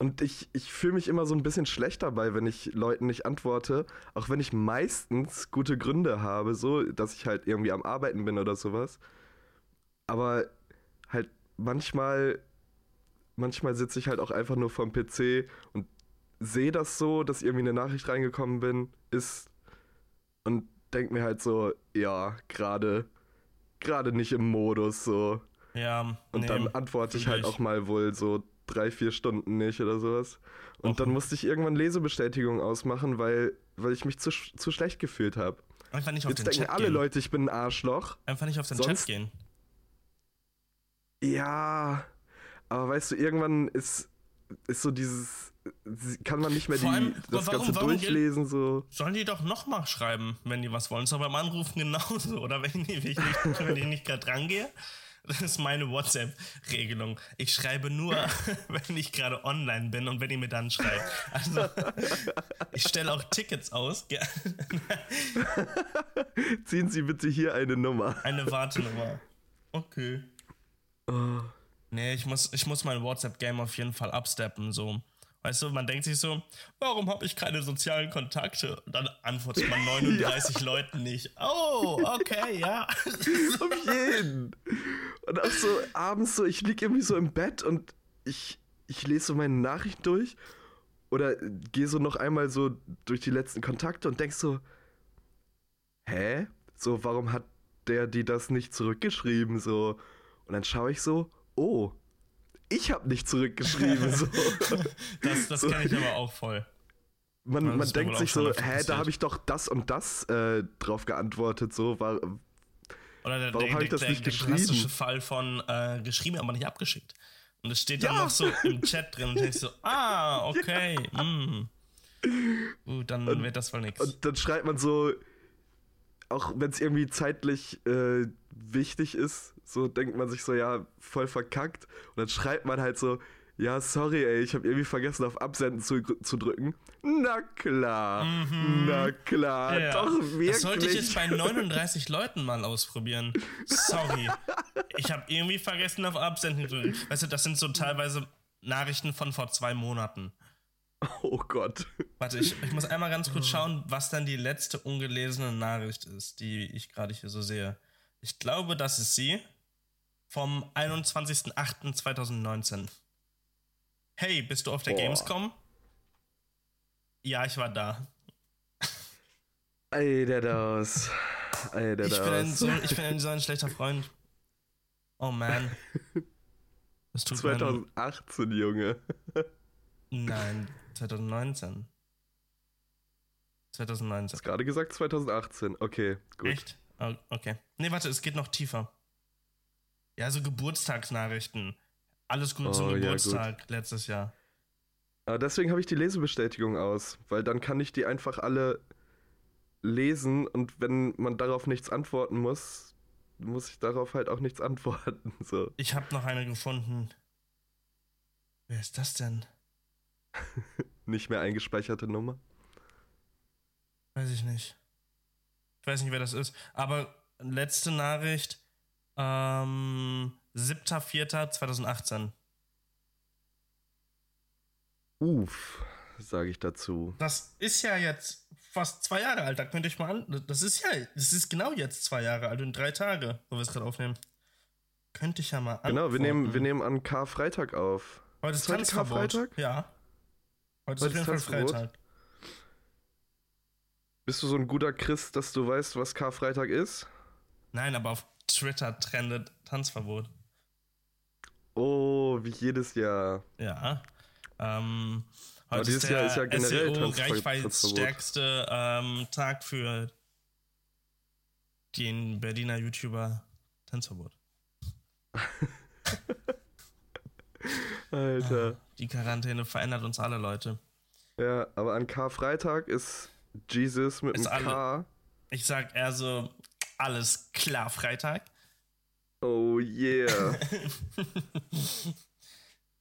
S2: Und ich, ich fühle mich immer so ein bisschen schlecht dabei, wenn ich Leuten nicht antworte, auch wenn ich meistens gute Gründe habe, so, dass ich halt irgendwie am Arbeiten bin oder sowas. Aber halt manchmal, manchmal sitze ich halt auch einfach nur vorm PC und sehe das so, dass irgendwie eine Nachricht reingekommen bin, ist und denke mir halt so, ja, gerade gerade nicht im Modus so.
S1: Ja.
S2: Und nee, dann antworte ich halt auch mal wohl so drei, vier Stunden nicht oder sowas. Und Och. dann musste ich irgendwann Lesebestätigung ausmachen, weil, weil ich mich zu, zu schlecht gefühlt habe.
S1: Einfach nicht auf
S2: Jetzt
S1: den
S2: denken
S1: Chat
S2: alle
S1: gehen.
S2: Leute, ich bin ein Arschloch.
S1: Einfach nicht auf den Sonst, Chat gehen.
S2: Ja, aber weißt du, irgendwann ist, ist so dieses, kann man nicht mehr die, allem, das warum, Ganze warum durchlesen. So.
S1: Sollen die doch nochmal schreiben, wenn die was wollen. Ist doch beim Anrufen genauso. Oder wenn ich, wenn ich nicht, wenn ich nicht gerade rangehe. Das ist meine WhatsApp-Regelung. Ich schreibe nur, wenn ich gerade online bin und wenn ihr mir dann schreibt. Also, ich stelle auch Tickets aus.
S2: Ziehen Sie bitte hier eine Nummer.
S1: Eine Wartenummer. Okay. Oh. Nee, ich muss, ich muss mein WhatsApp-Game auf jeden Fall absteppen, so. Weißt du, man denkt sich so, warum habe ich keine sozialen Kontakte? Und dann antwortet man 39 ja. Leuten nicht. Oh, okay, ja.
S2: Auf jeden. Und auch so abends so, ich liege irgendwie so im Bett und ich, ich lese so meine Nachrichten durch oder gehe so noch einmal so durch die letzten Kontakte und denk so, hä? So, warum hat der die das nicht zurückgeschrieben? So. Und dann schaue ich so, oh, ich habe nicht zurückgeschrieben. So.
S1: das das so. kenne ich aber auch voll.
S2: Man, man denkt sich so, hä, da habe ich doch das und das äh, drauf geantwortet, so war.
S1: Oder der, warum habe ich das der, nicht der geschrieben? Der klassische Fall von äh, geschrieben, aber nicht abgeschickt. Und es steht dann ja. noch so im Chat drin und denkst so, ah, okay, ja. mm. Gut, dann und, wird das wohl nichts.
S2: Und dann schreibt man so, auch wenn es irgendwie zeitlich äh, wichtig ist, so denkt man sich so, ja, voll verkackt. Und dann schreibt man halt so, ja, sorry, ey, ich habe irgendwie vergessen, auf Absenden zu, zu drücken. Na klar, mhm. na klar, ja. doch wirklich. Das
S1: sollte ich jetzt bei 39 Leuten mal ausprobieren. Sorry. Ich habe irgendwie vergessen, auf Absenden zu drücken. Weißt du, das sind so teilweise Nachrichten von vor zwei Monaten.
S2: Oh Gott.
S1: Warte, ich, ich muss einmal ganz kurz schauen, was dann die letzte ungelesene Nachricht ist, die ich gerade hier so sehe. Ich glaube, das ist sie vom 21.08.2019. Hey, bist du auf der Boah. Gamescom? Ja, ich war da.
S2: Ey, der das. Ey, der
S1: ich, bin ein so, ich bin ein so ein schlechter Freund. Oh man.
S2: Das tut 2018, man... Junge.
S1: Nein, 2019. 2019. Du
S2: hast gerade gesagt 2018. Okay, gut.
S1: Echt? Oh, okay. Nee, warte, es geht noch tiefer. Ja, so Geburtstagsnachrichten. Alles gut oh, zum Geburtstag ja, letztes Jahr.
S2: Aber deswegen habe ich die Lesebestätigung aus, weil dann kann ich die einfach alle lesen und wenn man darauf nichts antworten muss, muss ich darauf halt auch nichts antworten. So.
S1: Ich habe noch eine gefunden. Wer ist das denn?
S2: nicht mehr eingespeicherte Nummer?
S1: Weiß ich nicht. Ich weiß nicht, wer das ist. Aber letzte Nachricht, ähm, 7.4.2018.
S2: Uff, sage ich dazu.
S1: Das ist ja jetzt fast zwei Jahre alt. Da könnte ich mal an. Das ist ja, das ist genau jetzt zwei Jahre alt in drei Tage, wo wir es gerade aufnehmen. Könnte ich ja mal
S2: an. Genau, wir nehmen, wir nehmen an Karfreitag auf.
S1: Heute ist, ist heute Karfreitag? Ja. Heute, heute ist auf jeden Fall Freitag.
S2: Bist du so ein guter Christ, dass du weißt, was Karfreitag ist?
S1: Nein, aber auf Twitter trendet Tanzverbot.
S2: Oh, wie jedes Jahr.
S1: Ja. Ähm, heute dieses ist der Jahr ist ja generell SEO ähm, Tag für den Berliner YouTuber Tanzverbot.
S2: Alter. Ah,
S1: die Quarantäne verändert uns alle, Leute.
S2: Ja, aber an Karfreitag ist Jesus mit ist einem K.
S1: Ich sag eher so, alles klar, Freitag.
S2: Oh yeah.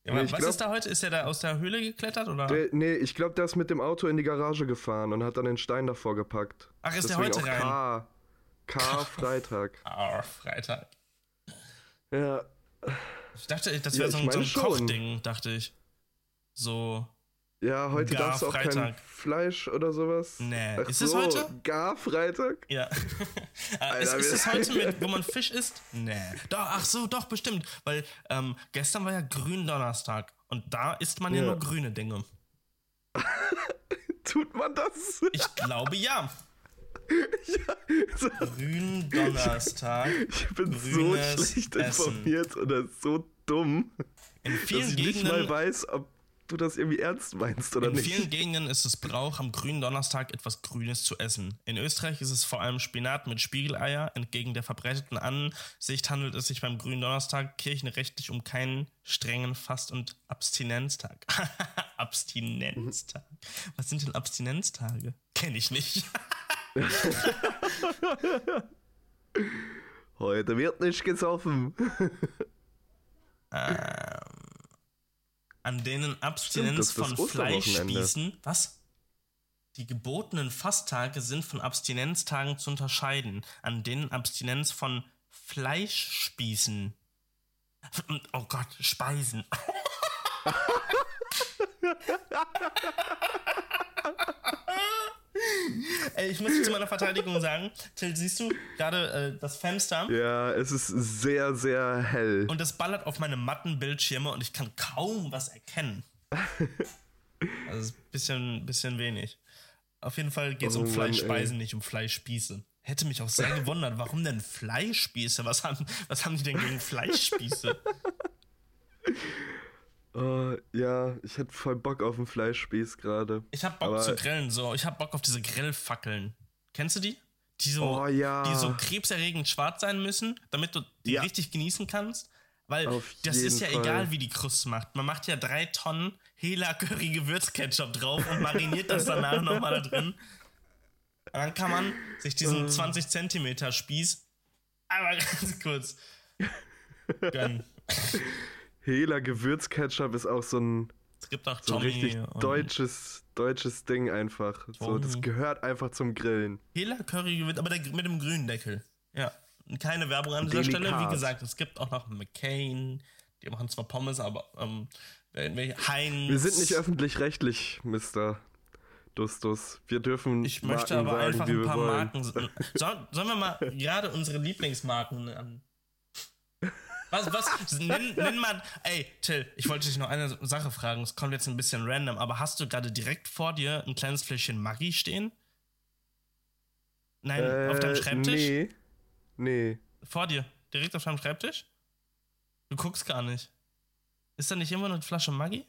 S1: ja, nee, was glaub, ist da heute? Ist er da aus der Höhle geklettert oder?
S2: Der, nee, ich glaube, der ist mit dem Auto in die Garage gefahren und hat dann den Stein davor gepackt.
S1: Ach, ist Deswegen der heute rein?
S2: K. K. Freitag.
S1: K. Freitag.
S2: Ja.
S1: Ich dachte, das wäre ja, so, so, ein Kochding, dachte ich. So.
S2: Ja, heute Gar darfst du auch Freitag. kein Fleisch oder sowas.
S1: Nee.
S2: Ach
S1: ist
S2: so,
S1: es heute?
S2: Gar Freitag?
S1: Ja. Alter, ist, ist es heute, mit, wo man Fisch isst? Nee. Doch, ach so, doch, bestimmt. Weil ähm, gestern war ja Gründonnerstag. Und da isst man ja, ja nur grüne Dinge.
S2: Tut man das?
S1: Ich glaube ja. ja so. Gründonnerstag.
S2: Ich bin so schlecht informiert Essen. oder so dumm,
S1: In vielen
S2: dass ich
S1: Gegenden,
S2: nicht mal weiß, ob du das irgendwie ernst meinst oder
S1: in
S2: nicht.
S1: In vielen Gegenden ist es Brauch, am grünen Donnerstag etwas Grünes zu essen. In Österreich ist es vor allem Spinat mit Spiegeleier. Entgegen der verbreiteten Ansicht handelt es sich beim grünen Donnerstag kirchenrechtlich um keinen strengen Fast- und Abstinenztag. Abstinenztag. Was sind denn Abstinenztage? Kenne ich nicht.
S2: Heute wird nicht gesoffen.
S1: ähm an denen Abstinenz Stimmt, von Fleischspießen, was? Die gebotenen Fasttage sind von Abstinenztagen zu unterscheiden, an denen Abstinenz von Fleischspießen. Oh Gott, Speisen. Ey, ich muss zu meiner Verteidigung sagen, Till, siehst du gerade äh, das Fenster?
S2: Ja, es ist sehr, sehr hell.
S1: Und es ballert auf meine matten Bildschirme und ich kann kaum was erkennen. also ist ein bisschen, bisschen wenig. Auf jeden Fall geht es oh, um Fleischspeisen, nicht um Fleischspieße. Hätte mich auch sehr gewundert, warum denn Fleischspieße? Was haben, was haben die denn gegen Fleischspieße?
S2: Uh, ja, ich hätte voll Bock auf einen Fleischspieß gerade.
S1: Ich hab Bock zu grillen, so. Ich hab Bock auf diese Grillfackeln. Kennst du die? Die so,
S2: oh, ja.
S1: die so krebserregend schwarz sein müssen, damit du die ja. richtig genießen kannst. Weil auf das ist ja Fall. egal, wie die Kruste macht. Man macht ja drei Tonnen Hela Curry Gewürzketchup drauf und mariniert das danach nochmal da drin. Und dann kann man sich diesen 20 Zentimeter Spieß einmal ganz kurz gönnen.
S2: Hela Gewürzketchup ist auch so ein,
S1: es gibt auch
S2: so ein richtig deutsches, deutsches Ding einfach. So, das gehört einfach zum Grillen.
S1: Hela Curry aber der, mit dem grünen Deckel. Ja. Keine Werbung an dieser Delikat. Stelle. Wie gesagt, es gibt auch noch McCain. Die machen zwar Pommes, aber ähm, Heinz.
S2: Wir sind nicht öffentlich-rechtlich, Mr. Dustus. Wir dürfen.
S1: Ich möchte Marken aber sagen, einfach ein paar Marken. Soll, sollen wir mal gerade unsere Lieblingsmarken nennen? Was, was, nenn, nenn mal, ey, Till, ich wollte dich noch eine Sache fragen, es kommt jetzt ein bisschen random, aber hast du gerade direkt vor dir ein kleines Fläschchen Maggi stehen? Nein, äh, auf deinem Schreibtisch?
S2: Nee. Nee.
S1: Vor dir, direkt auf deinem Schreibtisch? Du guckst gar nicht. Ist da nicht immer eine Flasche Maggi?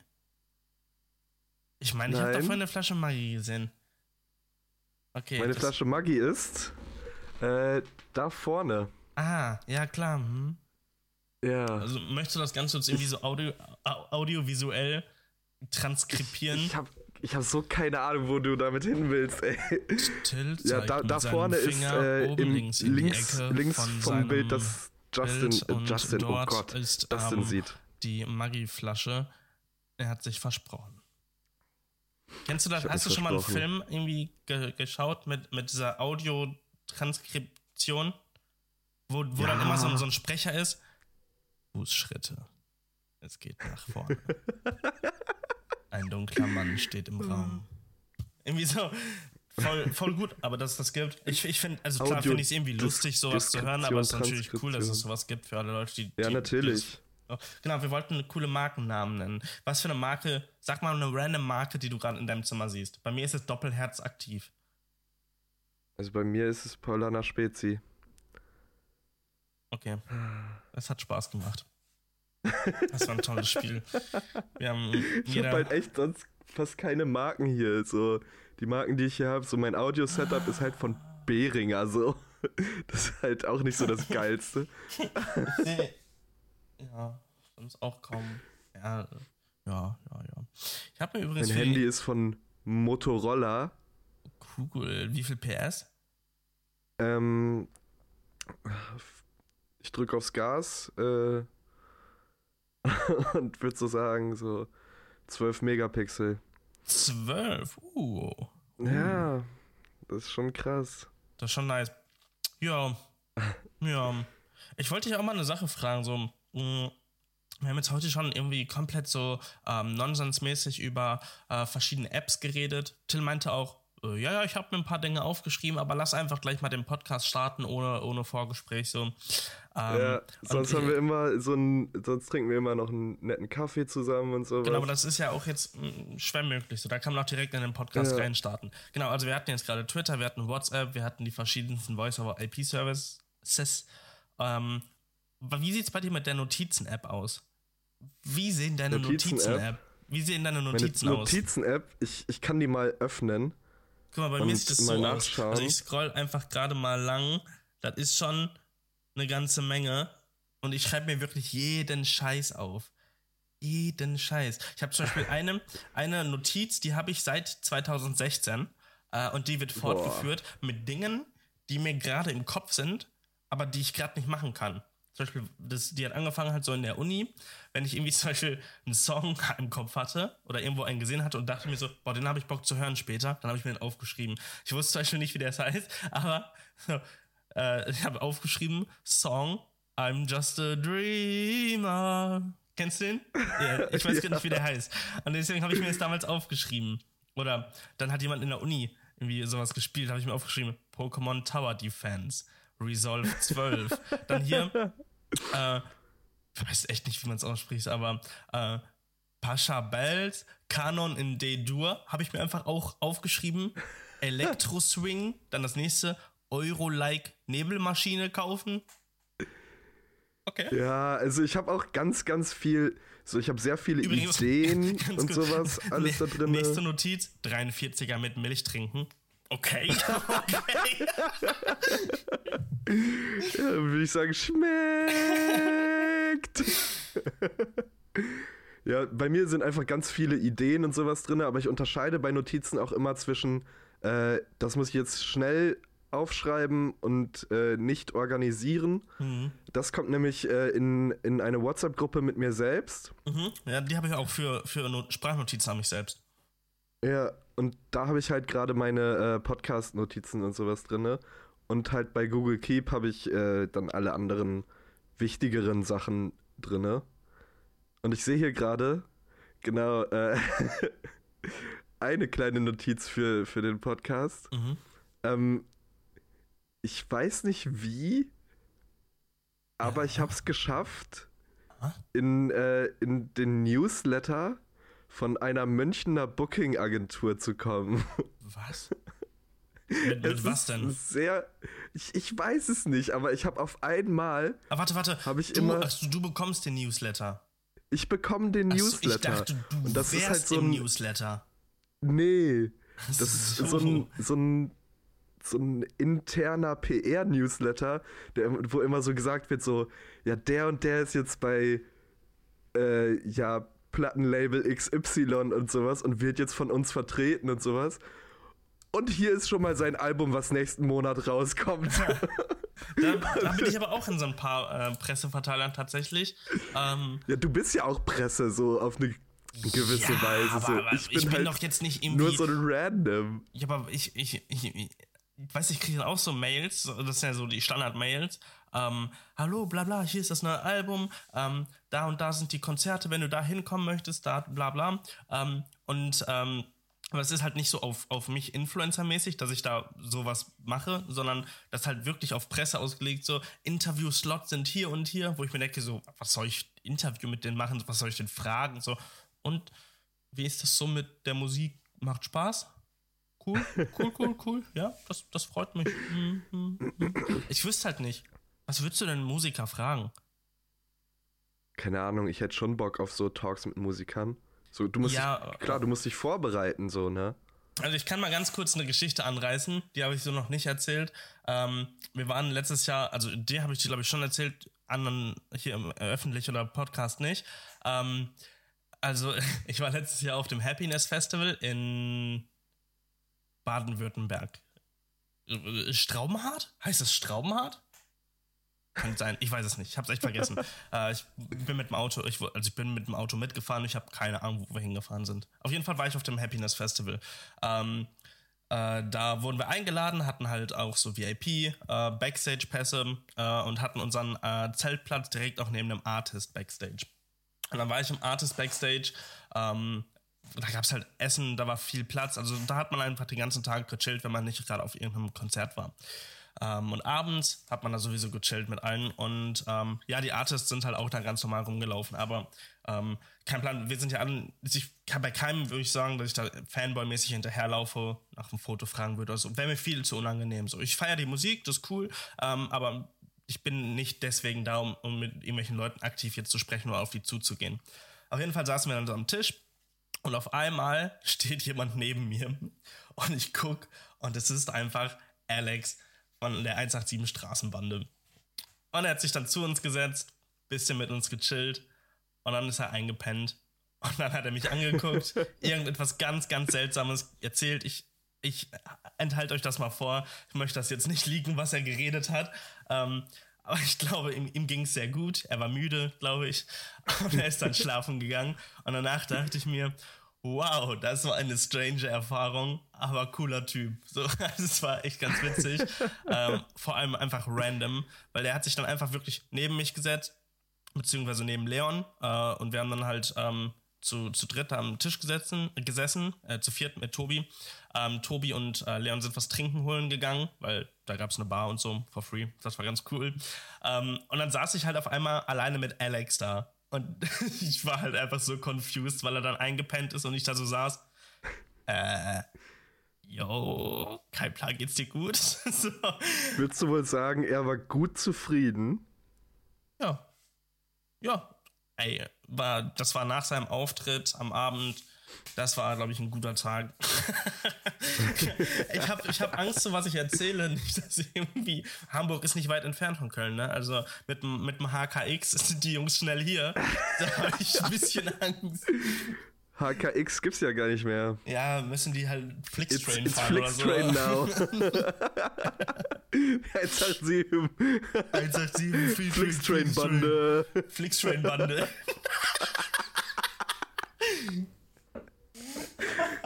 S1: Ich meine, ich habe da vorhin eine Flasche Maggi gesehen.
S2: Okay. Meine Flasche Maggi ist äh, da vorne.
S1: Ah, ja klar. Hm.
S2: Ja.
S1: Also möchtest du das Ganze jetzt irgendwie so audio, audiovisuell transkribieren?
S2: Ich habe ich hab so keine Ahnung, wo du damit hin willst, ey. Till ja, da, da vorne ist äh, im, links, links, links vom Bild das Justin, Bild äh, Justin, oh Gott, ist, Justin ähm, sieht.
S1: Die Maggi-Flasche. Er hat sich versprochen. Kennst du das? Hast du schon mal einen Film irgendwie ge geschaut mit, mit dieser Audiotranskription? Wo, wo ja. dann immer so, so ein Sprecher ist? Fußschritte. Es geht nach vorne. Ein dunkler Mann steht im Raum. Irgendwie so. Voll, voll gut, aber dass es das gibt. Ich, ich finde, also klar finde ich es irgendwie lustig, sowas zu hören, aber es ist natürlich cool, dass es sowas gibt für alle Leute, die.
S2: Ja,
S1: die,
S2: natürlich.
S1: Die, genau, wir wollten eine coole Markennamen nennen. Was für eine Marke, sag mal eine random Marke, die du gerade in deinem Zimmer siehst. Bei mir ist es Doppelherz aktiv.
S2: Also bei mir ist es Paulana Spezi.
S1: Okay. Es hat Spaß gemacht. Das war ein tolles Spiel. Wir haben
S2: ich habe halt echt sonst fast keine Marken hier. So, die Marken, die ich hier habe, so mein Audio-Setup ist halt von Behringer, so. Das ist halt auch nicht so das Geilste.
S1: ja, sonst auch kaum. Ja, ja, ja, ja. Ich habe mir übrigens.
S2: Mein Handy ist von Motorola.
S1: Cool. Wie viel PS?
S2: Ähm, ich drücke aufs Gas äh, und würde so sagen, so 12 Megapixel.
S1: 12? Uh.
S2: uh. Ja, das ist schon krass.
S1: Das ist schon nice. Ja. ja. Ich wollte dich auch mal eine Sache fragen, so. Mm, wir haben jetzt heute schon irgendwie komplett so ähm, nonsensmäßig über äh, verschiedene Apps geredet. Till meinte auch, ja, ja, ich habe mir ein paar Dinge aufgeschrieben, aber lass einfach gleich mal den Podcast starten ohne, ohne Vorgespräch so.
S2: Ähm, ja, sonst haben wir immer so ein, sonst trinken wir immer noch einen netten Kaffee zusammen und so.
S1: Genau, aber das ist ja auch jetzt mm, schwer möglich. So, da kann man auch direkt in den Podcast ja. reinstarten. Genau, also wir hatten jetzt gerade Twitter, wir hatten WhatsApp, wir hatten die verschiedensten Voice-over-IP-Services. Ähm, wie sieht's bei dir mit der Notizen-App aus? Wie sehen deine Notizen-App? Notizen wie sehen deine Notizen
S2: Meine aus? Notizen-App, ich, ich kann die mal öffnen.
S1: Guck mal, bei mir sieht das so aus. Also ich scroll einfach gerade mal lang. Das ist schon eine ganze Menge. Und ich schreibe mir wirklich jeden Scheiß auf. Jeden Scheiß. Ich habe zum Beispiel eine, eine Notiz, die habe ich seit 2016. Äh, und die wird fortgeführt Boah. mit Dingen, die mir gerade im Kopf sind, aber die ich gerade nicht machen kann. Zum Beispiel, das, die hat angefangen halt so in der Uni, wenn ich irgendwie zum Beispiel einen Song im Kopf hatte oder irgendwo einen gesehen hatte und dachte mir so, boah, den habe ich Bock zu hören später, dann habe ich mir den aufgeschrieben. Ich wusste zum Beispiel nicht, wie der heißt, aber so, äh, ich habe aufgeschrieben, Song I'm Just a Dreamer. Kennst du den? Ja, ich weiß gar nicht, wie der heißt. Und deswegen habe ich mir das damals aufgeschrieben. Oder dann hat jemand in der Uni irgendwie sowas gespielt, habe ich mir aufgeschrieben, Pokémon Tower Defense. Resolve 12. Dann hier äh, ich weiß echt nicht, wie man es ausspricht, aber äh, Pascha Bells, Kanon in D-Dur, habe ich mir einfach auch aufgeschrieben. Elektro Swing, dann das nächste, Euro-like Nebelmaschine kaufen.
S2: Okay. Ja, also ich habe auch ganz, ganz viel, so ich habe sehr viele Übrigens, Ideen und gut. sowas alles da drin.
S1: Nächste Notiz, 43er mit Milch trinken. Okay. okay.
S2: ja, dann würde ich sagen, schmeckt. ja, bei mir sind einfach ganz viele Ideen und sowas drin, aber ich unterscheide bei Notizen auch immer zwischen, äh, das muss ich jetzt schnell aufschreiben und äh, nicht organisieren. Mhm. Das kommt nämlich äh, in, in eine WhatsApp-Gruppe mit mir selbst.
S1: Mhm. Ja, die habe ich auch für, für Sprachnotizen an mich selbst.
S2: Ja, und da habe ich halt gerade meine äh, Podcast-Notizen und sowas drin. Und halt bei Google Keep habe ich äh, dann alle anderen wichtigeren Sachen drin. Und ich sehe hier gerade Genau. Äh, eine kleine Notiz für, für den Podcast. Mhm. Ähm, ich weiß nicht wie, aber ich habe es geschafft, in, äh, in den Newsletter von einer Münchner Booking-Agentur zu kommen.
S1: Was? Mit, mit was denn?
S2: Sehr. Ich, ich weiß es nicht, aber ich habe auf einmal.
S1: Ah, warte, warte.
S2: Hab ich
S1: du,
S2: immer,
S1: also du bekommst den Newsletter.
S2: Ich bekomme den Newsletter. So, ich
S1: dachte, du und das ist halt so ein Newsletter.
S2: Nee. Das ist so ein, so ein so ein interner PR-Newsletter, wo immer so gesagt wird, so, ja, der und der ist jetzt bei, äh, ja, Plattenlabel XY und sowas und wird jetzt von uns vertreten und sowas. Und hier ist schon mal sein Album, was nächsten Monat rauskommt.
S1: da, da, bin ich aber auch in so ein paar äh, Presseverteilern tatsächlich. Ähm,
S2: ja, du bist ja auch Presse, so auf eine gewisse ja, Weise.
S1: Aber,
S2: so.
S1: aber ich bin, ich bin halt doch jetzt nicht irgendwie.
S2: Nur so ein Random.
S1: Ja, aber ich, ich, ich, ich weiß, ich kriege dann auch so Mails, das sind ja so die Standard-Mails. Ähm, hallo, bla bla, hier ist das neue Album, ähm, da und da sind die Konzerte, wenn du da hinkommen möchtest, da bla bla. Ähm, und ähm, aber es ist halt nicht so auf, auf mich Influencer-mäßig, dass ich da sowas mache, sondern das halt wirklich auf Presse ausgelegt, so Interview-Slots sind hier und hier, wo ich mir denke, so, was soll ich Interview mit denen machen, was soll ich denn fragen, so. Und wie ist das so mit der Musik? Macht Spaß? Cool, cool, cool, cool. Ja, das, das freut mich. Hm, hm, hm. Ich wüsste halt nicht. Was würdest du denn Musiker fragen?
S2: Keine Ahnung, ich hätte schon Bock auf so Talks mit Musikern. So, du musst ja, dich, klar, du musst dich vorbereiten, so, ne?
S1: Also ich kann mal ganz kurz eine Geschichte anreißen, die habe ich so noch nicht erzählt. Ähm, wir waren letztes Jahr, also die habe ich, glaube ich, schon erzählt, anderen hier im äh, öffentlich oder Podcast nicht. Ähm, also ich war letztes Jahr auf dem Happiness Festival in Baden-Württemberg. Straubenhardt? Heißt das Straubenhardt? Kann sein, ich weiß es nicht. Ich habe es echt vergessen. äh, ich bin mit dem Auto, ich, also ich bin mit dem Auto mitgefahren. Ich habe keine Ahnung, wo wir hingefahren sind. Auf jeden Fall war ich auf dem Happiness Festival. Ähm, äh, da wurden wir eingeladen, hatten halt auch so VIP, äh, Backstage-Pässe äh, und hatten unseren äh, Zeltplatz direkt auch neben dem Artist Backstage. Und dann war ich im Artist Backstage. Ähm, da gab es halt Essen, da war viel Platz. Also da hat man einfach den ganzen Tag gechillt, wenn man nicht gerade auf irgendeinem Konzert war. Ähm, und abends hat man da sowieso gechillt mit allen. Und ähm, ja, die Artists sind halt auch da ganz normal rumgelaufen. Aber ähm, kein Plan, wir sind ja alle, ich kann bei keinem würde ich sagen, dass ich da Fanboy-mäßig hinterherlaufe, nach einem Foto fragen würde. Also wäre mir viel zu unangenehm. So, ich feiere die Musik, das ist cool, ähm, aber ich bin nicht deswegen da, um, um mit irgendwelchen Leuten aktiv jetzt zu sprechen oder auf die zuzugehen. Auf jeden Fall saßen wir dann so am Tisch und auf einmal steht jemand neben mir und ich guck und es ist einfach Alex von der 187 Straßenbande. Und er hat sich dann zu uns gesetzt, bisschen mit uns gechillt und dann ist er eingepennt. Und dann hat er mich angeguckt, irgendetwas ganz, ganz Seltsames erzählt. Ich, ich enthalte euch das mal vor. Ich möchte das jetzt nicht liegen, was er geredet hat. Ähm, aber ich glaube, ihm, ihm ging es sehr gut. Er war müde, glaube ich. Und er ist dann schlafen gegangen. Und danach dachte ich mir, wow, das war eine strange Erfahrung, aber cooler Typ. So, das war echt ganz witzig. ähm, vor allem einfach random, weil er hat sich dann einfach wirklich neben mich gesetzt, beziehungsweise neben Leon. Äh, und wir haben dann halt ähm, zu, zu dritt am Tisch gesetzen, gesessen, äh, zu viert mit Tobi. Ähm, Tobi und äh, Leon sind was trinken holen gegangen, weil da gab es eine Bar und so, for free. Das war ganz cool. Ähm, und dann saß ich halt auf einmal alleine mit Alex da. Und ich war halt einfach so confused, weil er dann eingepennt ist und ich da so saß. Äh, yo, kein Plan, geht's dir gut? so.
S2: Würdest du wohl sagen, er war gut zufrieden?
S1: Ja. Ja. Ey, war, das war nach seinem Auftritt am Abend das war, glaube ich, ein guter Tag. ich habe ich hab Angst, so was ich erzähle. Nicht, dass irgendwie. Hamburg ist nicht weit entfernt von Köln, ne? Also mit, mit dem HKX sind die Jungs schnell hier. Da habe ich ein bisschen Angst.
S2: HKX gibt's ja gar nicht mehr.
S1: Ja, müssen die halt Flixtrain it's, it's fahren
S2: Flixtrain oder so. now. 187.
S1: 187
S2: Flixtrain-Bande.
S1: Flixtrain-Bande.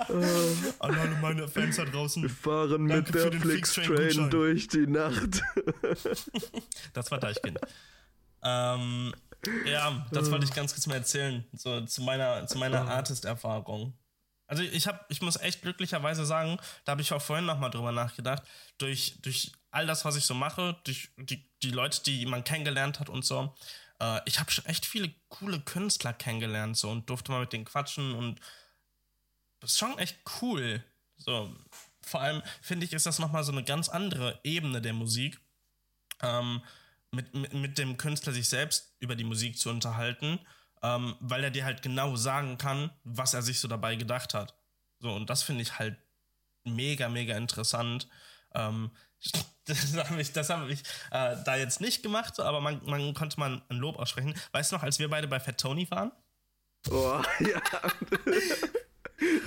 S1: An alle meine Fans da draußen.
S2: Wir fahren mit der Flixtrain Flix durch die Nacht.
S1: das war Deichkind. Ähm, Ja, das wollte ich ganz kurz mal erzählen, so zu meiner, zu meiner Artist-Erfahrung. Also ich habe, ich muss echt glücklicherweise sagen, da habe ich auch vorhin nochmal drüber nachgedacht, durch, durch all das, was ich so mache, durch die, die Leute, die man kennengelernt hat und so, äh, ich habe schon echt viele coole Künstler kennengelernt so und durfte mal mit denen quatschen und das ist schon echt cool. So, vor allem finde ich, ist das nochmal so eine ganz andere Ebene der Musik. Ähm, mit, mit, mit dem Künstler sich selbst über die Musik zu unterhalten, ähm, weil er dir halt genau sagen kann, was er sich so dabei gedacht hat. So, und das finde ich halt mega, mega interessant. Ähm, das habe ich, das hab ich äh, da jetzt nicht gemacht, aber man, man konnte mal ein Lob aussprechen. Weißt du noch, als wir beide bei Fat Tony waren?
S2: Oh, ja.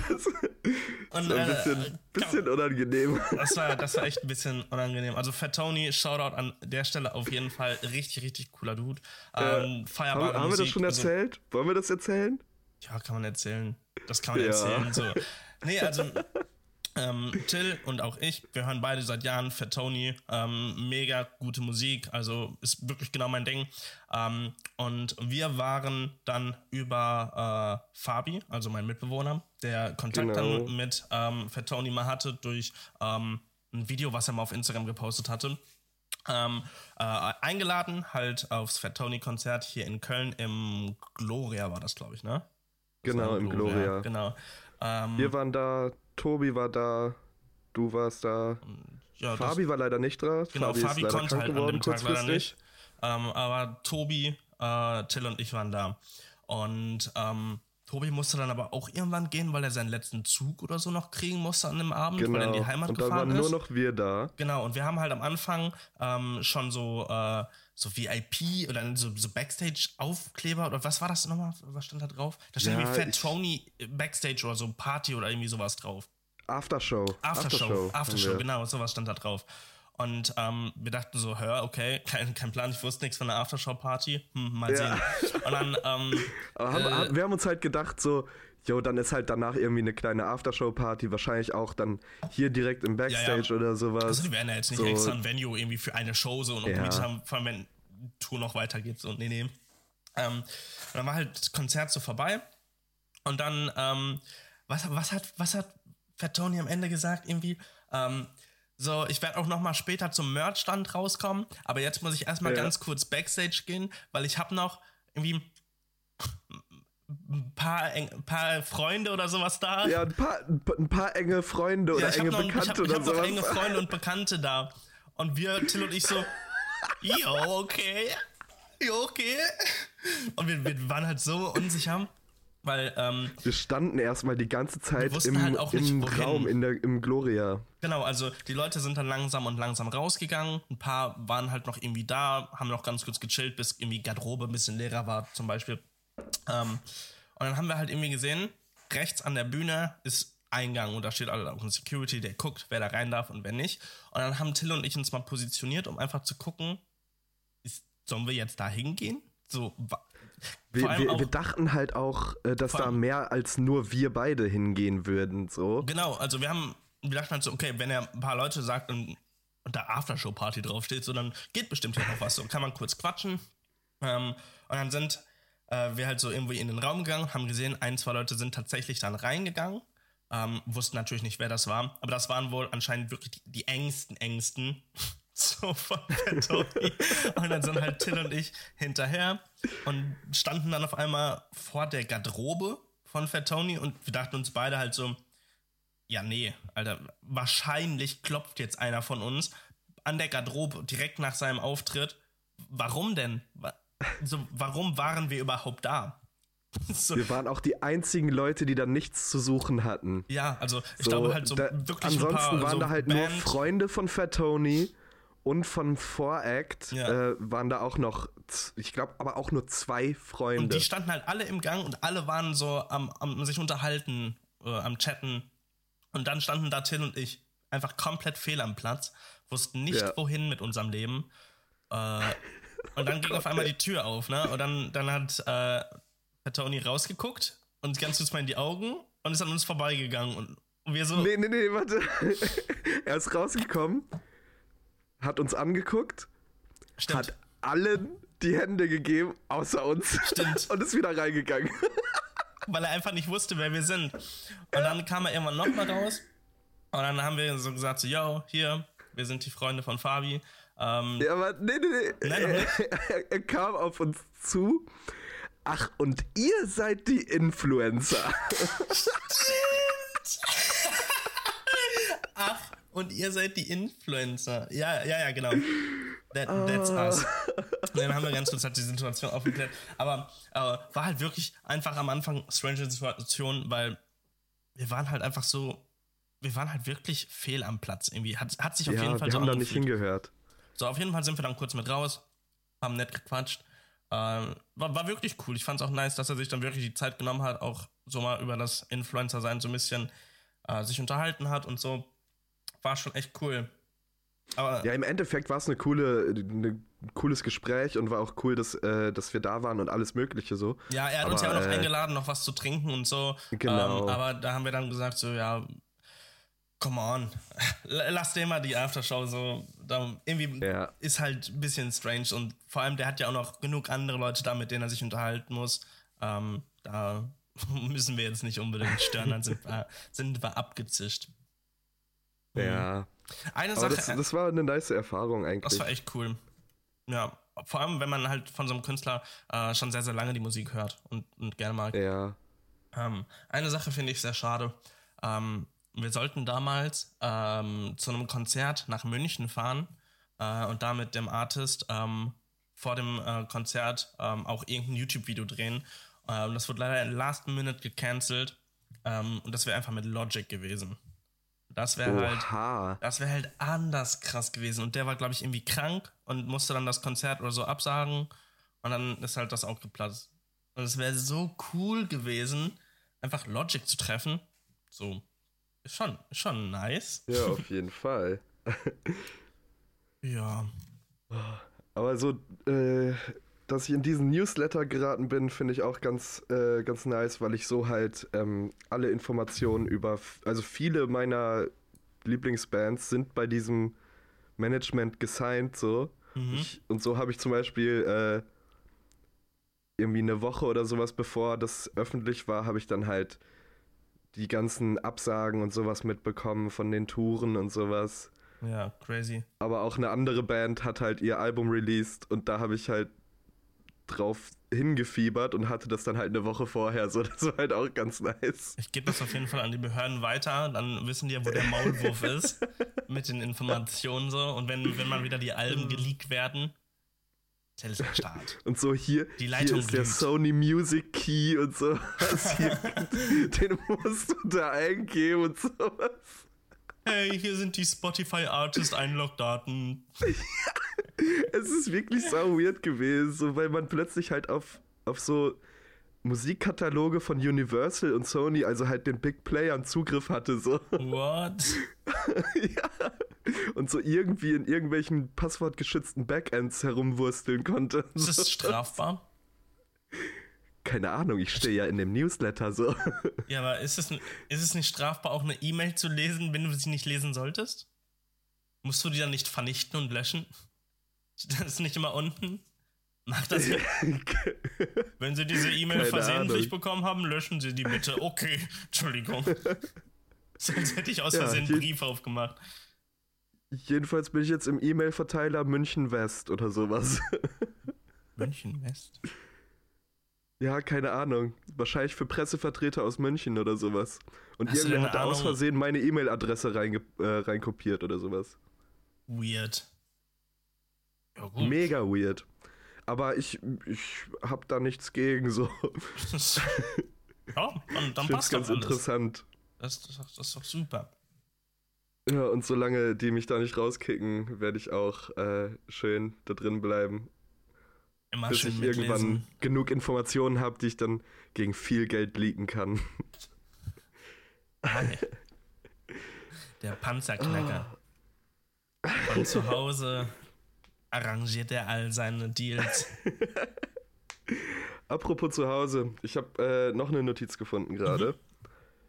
S2: Das,
S1: Und,
S2: war ein
S1: äh,
S2: bisschen, bisschen unangenehm.
S1: Das war, das war echt ein bisschen unangenehm. Also Fat Tony, Shoutout an der Stelle auf jeden Fall. Richtig, richtig cooler Dude. Ähm,
S2: Haben,
S1: feierbare
S2: haben wir das schon
S1: also-
S2: erzählt? Wollen wir das erzählen?
S1: Ja, kann man erzählen. Das kann man
S2: Ja.
S1: erzählen. So. Nee, also ähm, Till und auch ich, wir hören beide seit Jahren Fat Tony. Ähm, mega gute Musik, also ist wirklich genau mein Ding. Ähm, und wir waren dann über äh, Fabi, also mein Mitbewohner, der Kontakt
S2: Genau.
S1: dann mit ähm, Fat Tony mal hatte durch ähm, ein Video, was er mal auf Instagram gepostet hatte. Ähm, äh, eingeladen halt aufs Fat Tony Konzert hier in Köln im Gloria war das, glaube ich, ne?
S2: Genau, im Gloria.
S1: Genau. Ähm,
S2: Wir waren da, Tobi war da, du warst da.
S1: ja, das-
S2: Fabi war leider nicht da.
S1: Genau,
S2: Fabi,
S1: Fabi
S2: ist
S1: konnte halt an
S2: geworden
S1: dem Tag leider nicht. Ähm, aber Tobi, äh, Till und ich waren da. Und ähm, Tobi musste dann aber auch irgendwann gehen, weil er seinen letzten Zug oder so noch kriegen musste an dem Abend, weil er in die
S2: Genau.
S1: Heimat
S2: Und da
S1: gefahren
S2: waren nur
S1: ist.
S2: noch wir da.
S1: Genau, und wir haben halt am Anfang ähm, schon so, äh, so VIP oder so, so Backstage-Aufkleber oder was war das nochmal? Was stand da drauf? Da stand
S2: Ja,
S1: irgendwie Fat Tony Backstage oder so Party oder irgendwie sowas drauf.
S2: Aftershow.
S1: Aftershow,
S2: haben
S1: Aftershow,
S2: wir.
S1: genau, sowas stand da drauf. Und ähm, wir dachten so, hör, okay, kein, kein Plan, ich wusste nichts von der Aftershow-Party. Hm, mal
S2: Ja.
S1: sehen. Und dann, ähm,
S2: haben,
S1: Äh,
S2: wir haben uns halt gedacht, so, jo, dann ist halt danach irgendwie eine kleine Aftershow-Party, wahrscheinlich auch dann hier direkt im Backstage
S1: Ja,
S2: oder sowas.
S1: also die werden ja jetzt nicht
S2: so,
S1: extra ein Venue irgendwie für eine Show so und
S2: Ja.
S1: gemietet haben, vor allem wenn Tour noch weitergeht. So, nee, nee. Ähm, und dann war halt das Konzert so vorbei. Und dann, ähm, was, was hat, was hat Fat Tony am Ende gesagt? Irgendwie, ähm, so, ich werde auch noch mal später zum Merchstand rauskommen, aber jetzt muss ich erstmal
S2: Ja.
S1: ganz kurz Backstage gehen, weil ich habe noch irgendwie ein paar, eng, ein paar Freunde oder sowas da.
S2: Ja, ein paar, ein paar enge Freunde oder
S1: Ja, ich
S2: enge
S1: noch, ich
S2: Bekannte
S1: hab, ich
S2: oder
S1: hab noch
S2: sowas.
S1: enge Freunde und Bekannte da. Und wir, Till und ich so, jo, okay, jo, okay. Und wir, wir waren halt so unsicher, weil, ähm,
S2: Wir standen erstmal die ganze Zeit im,
S1: halt
S2: im. Raum, in der, im Gloria.
S1: genau, also die Leute sind dann langsam und langsam rausgegangen. Ein paar waren halt noch irgendwie da, haben noch ganz kurz gechillt, bis irgendwie Garderobe ein bisschen leerer war, zum Beispiel. Ähm, und dann haben wir halt irgendwie gesehen, rechts an der Bühne ist Eingang und da steht alle auch ein Security, der guckt, wer da rein darf und wer nicht. Und dann haben Till und ich uns mal positioniert, um einfach zu gucken, ist, sollen wir jetzt da hingehen? So,
S2: Wir, wir,
S1: auch,
S2: wir dachten halt auch, äh, dass da mehr als nur wir beide hingehen würden. So.
S1: genau, also wir haben, wir dachten halt so, okay, wenn er ein paar Leute sagt und, und da Aftershow-Party draufsteht, so dann geht bestimmt hier noch was. So kann man kurz quatschen. Ähm, und dann sind äh, wir halt so irgendwie in den Raum gegangen, haben gesehen, ein, zwei Leute sind tatsächlich dann reingegangen. Ähm, wussten natürlich nicht, wer das war, aber das waren wohl anscheinend wirklich die, die engsten, engsten. So von der Tony. Und dann sind halt Till und ich hinterher und standen dann auf einmal vor der Garderobe von Fat Tony und wir dachten uns beide halt so, ja, nee, Alter, wahrscheinlich klopft jetzt einer von uns an der Garderobe direkt nach seinem Auftritt. Warum denn? So, warum waren wir überhaupt da? So,
S2: Wir waren auch die einzigen Leute, die da nichts zu suchen hatten.
S1: ja, also ich
S2: So,
S1: glaube halt so
S2: da,
S1: wirklich
S2: ansonsten
S1: paar
S2: waren
S1: so
S2: da halt
S1: Band,
S2: nur Freunde von Fat Tony und von Voract
S1: Ja.
S2: äh, waren da auch noch, ich glaube, aber auch nur zwei
S1: Und
S2: Freunde.
S1: die standen halt alle im Gang und alle waren so am, am sich unterhalten, äh, am Chatten. Und dann standen da Till und ich einfach komplett fehl am Platz, wussten nicht,
S2: Ja.
S1: wohin mit unserem Leben. Äh, und dann ging auf einmal die Tür auf, ne? Und dann, dann hat äh, hat Tony rausgeguckt und ganz kurz mal in die Augen und ist an uns vorbeigegangen. Und, wir so,
S2: Nee, nee, nee, warte. er ist rausgekommen, hat uns angeguckt,
S1: stimmt.
S2: hat allen die Hände gegeben, außer uns.
S1: Stimmt.
S2: Und ist wieder reingegangen.
S1: Weil er einfach nicht wusste, wer wir sind. Und dann kam er irgendwann nochmal raus. Und dann haben wir so gesagt, so, yo, hier, wir sind die Freunde von Fabi. Ähm,
S2: ja, aber nee, nee, nee.
S1: Nein.
S2: Er, er kam auf uns zu. Ach, und ihr seid die Influencer.
S1: Ach, und ihr seid die Influencer. Ja, ja, ja, genau. That, that's us. Und dann haben wir ganz kurz halt die Situation aufgeklärt. Aber äh, war halt wirklich einfach am Anfang strange Situation, weil wir waren halt einfach so, wir waren halt wirklich fehl am Platz irgendwie. Hat, hat sich auf
S2: ja,
S1: jeden Fall
S2: wir
S1: so
S2: haben da nicht hingehört.
S1: So, auf jeden Fall sind wir dann kurz mit raus, haben nett gequatscht. Ähm, war, war wirklich cool. Ich fand es auch nice, dass er sich dann wirklich die Zeit genommen hat, auch so mal über das Influencer-Sein so ein bisschen äh, sich unterhalten hat und so. War schon echt cool. Aber
S2: Ja, im Endeffekt war es eine coole, ein cooles Gespräch und war auch cool, dass, äh, dass wir da waren und alles Mögliche so.
S1: Ja, er hat uns ja
S2: Aber,
S1: auch noch
S2: äh,
S1: eingeladen, noch was zu trinken und so.
S2: Genau.
S1: Ähm, aber da haben wir dann gesagt, so, ja, come on, lass den mal die Aftershow so. Da, irgendwie
S2: Ja.
S1: ist halt ein bisschen strange und vor allem, der hat ja auch noch genug andere Leute da, mit denen er sich unterhalten muss. Ähm, da müssen wir jetzt nicht unbedingt stören, dann sind wir, sind wir abgezischt.
S2: Ja.
S1: Eine Sache,
S2: das, das war eine nice Erfahrung eigentlich.
S1: das war echt cool. Ja, vor allem, wenn man halt von so einem Künstler äh, schon sehr, sehr lange die Musik hört und, und gerne mag.
S2: ja.
S1: Ähm, eine Sache finde ich sehr schade. Ähm, wir sollten damals ähm, zu einem Konzert nach München fahren äh, und da mit dem Artist ähm, vor dem äh, Konzert ähm, auch irgendein YouTube-Video drehen. Ähm, das wurde leider last minute gecancelt ähm, und das wäre einfach mit Logic gewesen. Das wäre halt das wäre halt anders krass gewesen. Und der war, glaube ich, irgendwie krank und musste dann das Konzert oder so absagen. Und dann ist halt das auch geplatzt. Und es wäre so cool gewesen, einfach Logic zu treffen. So, schon, schon nice.
S2: Ja, auf jeden Fall.
S1: Ja.
S2: Aber so, äh, dass ich in diesen Newsletter geraten bin, finde ich auch ganz, äh, ganz nice, weil ich so halt ähm, alle Informationen über, also viele meiner Lieblingsbands sind bei diesem Management gesigned, so.
S1: Mhm.
S2: Ich, und so habe ich zum Beispiel äh, irgendwie eine Woche oder sowas, bevor das öffentlich war, habe ich dann halt die ganzen Absagen und sowas mitbekommen von den Touren und sowas.
S1: Ja, crazy.
S2: Aber auch eine andere Band hat halt ihr Album released und da habe ich halt drauf hingefiebert und hatte das dann halt eine Woche vorher. So, das war halt auch ganz nice.
S1: Ich gebe das auf jeden Fall an die Behörden weiter. Dann wissen die ja, wo der Maulwurf ist. Mit den Informationen so. Und wenn, wenn mal wieder die Alben geleakt werden, Tell ist am Start.
S2: Und so hier,
S1: Die
S2: hier
S1: Leitung
S2: ist der
S1: glüht.
S2: Sony Music Key und so. Hier, den musst du da eingeben und sowas.
S1: Hey, hier sind die Spotify Artist Einlogdaten.
S2: Es ist wirklich so weird gewesen, so, weil man plötzlich halt auf, auf so Musikkataloge von Universal und Sony, also halt den Big Playern Zugriff hatte. So.
S1: What?
S2: ja. Und so irgendwie in irgendwelchen passwortgeschützten Backends herumwursteln konnte.
S1: Ist das strafbar?
S2: Keine Ahnung, ich stehe ja in dem Newsletter so.
S1: Ja, aber ist es, ist es nicht strafbar, auch eine E-Mail zu lesen, wenn du sie nicht lesen solltest? Musst du die dann nicht vernichten und löschen? Das ist nicht immer unten. Mach das. Wenn Sie diese E-Mail versehentlich
S2: Ahnung.
S1: bekommen haben, löschen Sie die bitte. Okay, Entschuldigung. Sonst hätte ich aus
S2: Ja,
S1: Versehen einen Brief aufgemacht.
S2: Jedenfalls bin ich jetzt im E-Mail-Verteiler München West oder sowas.
S1: München West.
S2: Ja, keine Ahnung. Wahrscheinlich für Pressevertreter aus München oder sowas. Und
S1: Hast
S2: irgendwer hatte
S1: eine
S2: aus Versehen meine E-Mail-Adresse reinge äh, reinkopiert oder sowas.
S1: Weird. Ja.
S2: Mega weird. Aber ich, ich hab da nichts gegen so.
S1: ja, dann, dann
S2: Ich
S1: passt
S2: ganz
S1: alles.
S2: interessant.
S1: Das, das, das ist doch super.
S2: Ja, und solange die mich da nicht rauskicken, werde ich auch äh, schön da drin bleiben,
S1: Immer
S2: bis
S1: schön
S2: ich
S1: mitlesen.
S2: irgendwann genug Informationen habe, die ich dann gegen viel Geld leaken kann.
S1: Der Panzerknacker. Von zu Hause arrangiert er all seine Deals.
S2: Apropos zu Hause, ich habe äh, noch eine Notiz gefunden gerade.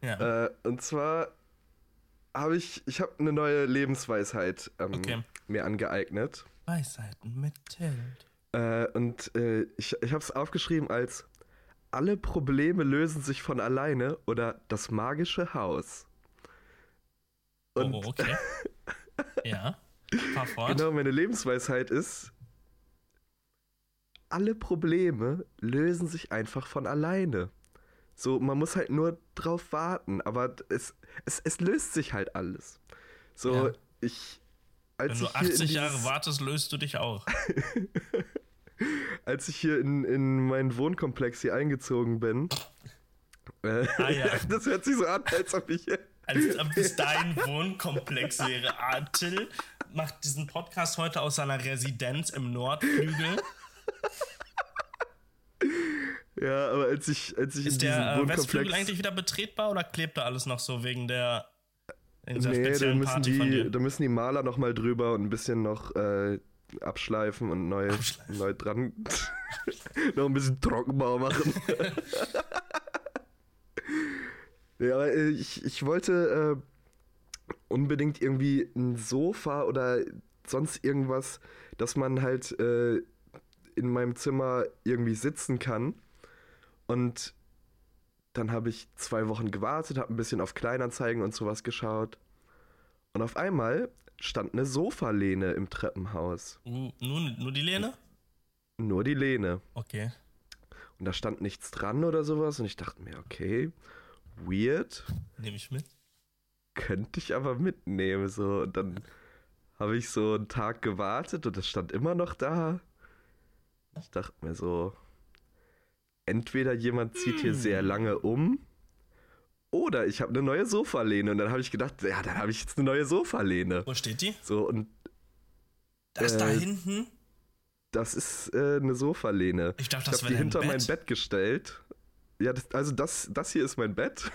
S1: Ja.
S2: Äh, und zwar habe ich, ich habe eine neue Lebensweisheit ähm,
S1: Okay.
S2: mir angeeignet.
S1: Weisheiten mit Tilt.
S2: Äh, und äh, ich, ich habe es aufgeschrieben als alle Probleme lösen sich von alleine oder das magische Haus.
S1: Und oh, okay. ja. Fahr fort.
S2: Genau, meine Lebensweisheit ist, alle Probleme lösen sich einfach von alleine. So, man muss halt nur drauf warten, aber es, es, es löst sich halt alles. So, ja. ich.
S1: Als Wenn du 80 Jahre wartest, löst du dich auch.
S2: als ich hier in, in meinen Wohnkomplex hier eingezogen bin. Äh, ah, ja. das hört sich so an, als ob ich.
S1: Als ob es dein Wohnkomplex wäre. Till macht diesen Podcast heute aus seiner Residenz im Nordflügel.
S2: Ja, aber als ich, als ich
S1: Ist in der äh, Westflügel eigentlich wieder betretbar oder klebt da alles noch so wegen der,
S2: nee, da müssen, die, da müssen die Maler noch mal drüber und ein bisschen noch äh, abschleifen und neu, abschleifen. neu dran noch ein bisschen Trockenbau machen. ja, aber äh, ich, ich wollte äh, unbedingt irgendwie ein Sofa oder sonst irgendwas, dass man halt äh, in meinem Zimmer irgendwie sitzen kann. Und dann habe ich zwei Wochen gewartet, habe ein bisschen auf Kleinanzeigen und sowas geschaut. Und auf einmal stand eine Sofalehne im Treppenhaus.
S1: Nur, nur die Lehne?
S2: Nur die Lehne.
S1: Okay.
S2: Und da stand nichts dran oder sowas. Und ich dachte mir, okay, weird.
S1: Nehme ich mit.
S2: Könnte ich aber mitnehmen. So. Und dann habe ich so einen Tag gewartet und es stand immer noch da. Ich dachte mir so, entweder jemand zieht hier sehr hm. lange um oder ich habe eine neue Sofalehne. Und dann habe ich gedacht, ja, dann habe ich jetzt eine neue Sofalehne.
S1: Wo steht die?
S2: So und.
S1: Das äh, da hinten?
S2: Das ist äh, eine Sofalehne.
S1: Ich dachte, das
S2: wäre die hinter Bett. mein Bett gestellt. Ja, das, also das, das hier ist mein Bett.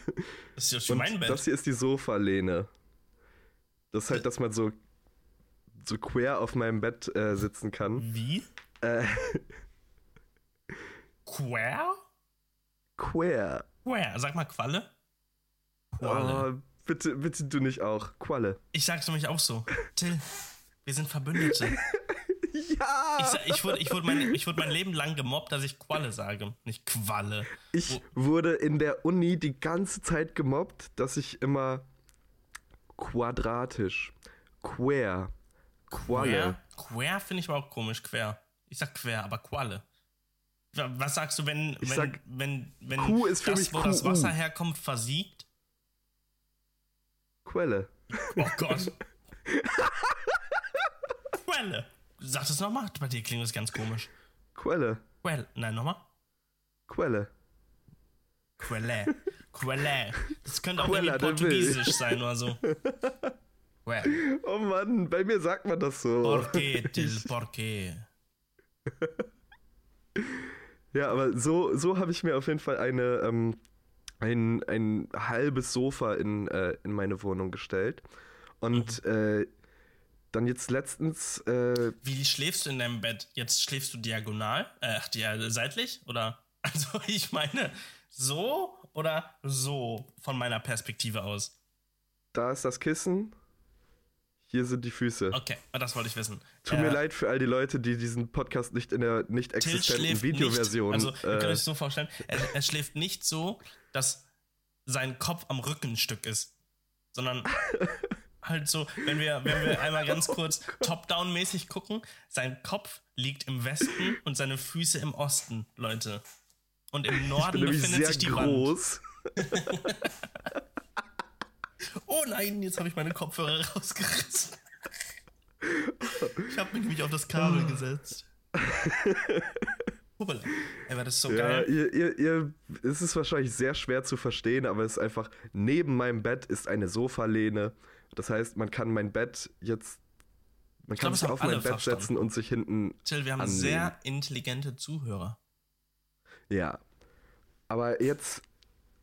S1: Das ist ja mein Bett.
S2: Das hier ist die Sofalehne. Das ist halt, dass man so, so quer auf meinem Bett äh, sitzen kann.
S1: Wie?
S2: Äh,
S1: quer?
S2: Quer.
S1: Quer. Sag mal Qualle.
S2: Qualle. Oh, bitte, bitte du nicht auch. Qualle.
S1: Ich sag's nämlich auch so. Till, wir sind Verbündete.
S2: ja!
S1: Ich, ich, wurde, ich, wurde mein, ich wurde mein Leben lang gemobbt, dass ich Qualle sage, nicht Qualle.
S2: Ich Wo wurde in der Uni die ganze Zeit gemobbt, dass ich immer quadratisch, quer, Qualle.
S1: Quer, quer finde ich aber auch komisch, quer. Ich sag quer, aber Qualle. Was sagst du, wenn, wenn, sag, wenn, wenn
S2: Q ist für das, mich
S1: wo das Wasser herkommt, versiegt?
S2: Quelle.
S1: Oh Gott. Quelle. Sag das nochmal. Bei dir klingt das ganz komisch.
S2: Quelle.
S1: Quelle. Nein, nochmal.
S2: Quelle.
S1: Quelle. Quelle. Das könnte auch Quella, irgendwie portugiesisch sein oder so.
S2: Quelle. Oh Mann, bei mir sagt man das so.
S1: Porqué, til porqué.
S2: Ja, aber so, so habe ich mir auf jeden Fall eine, ähm, ein, ein halbes Sofa in, äh, in meine Wohnung gestellt. Und mhm. äh, dann jetzt letztens. Äh,
S1: Wie schläfst du in deinem Bett? Jetzt schläfst du diagonal? Äh, ach, ja, seitlich? Oder? Also, ich meine, so oder so von meiner Perspektive aus?
S2: Da ist das Kissen hier sind die Füße.
S1: Okay, das wollte ich wissen.
S2: Tut äh, mir leid für all die Leute, die diesen Podcast nicht in der nicht existenten Videoversion.
S1: Nicht, also, ihr könnt euch so vorstellen, er, er, schläft nicht so, dass sein Kopf am Rückenstück ist, sondern halt so, wenn wir, wenn wir einmal ganz kurz top-down-mäßig gucken, sein Kopf liegt im Westen und seine Füße im Osten, Leute. Und im Norden befindet sich die groß. Wand. Oh nein, jetzt habe ich meine Kopfhörer rausgerissen. Ich habe mich nämlich auf das Kabel gesetzt. Hoppala. Ey, war das so ja, geil.
S2: Ihr, ihr, ihr, es ist wahrscheinlich sehr schwer zu verstehen, aber es ist einfach, neben meinem Bett ist eine Sofalehne. Das heißt, man kann mein Bett jetzt, man kann glaub, sich auf mein Bett verstanden. setzen und sich hinten
S1: Till, wir haben annehmen. sehr intelligente Zuhörer.
S2: Ja. Aber jetzt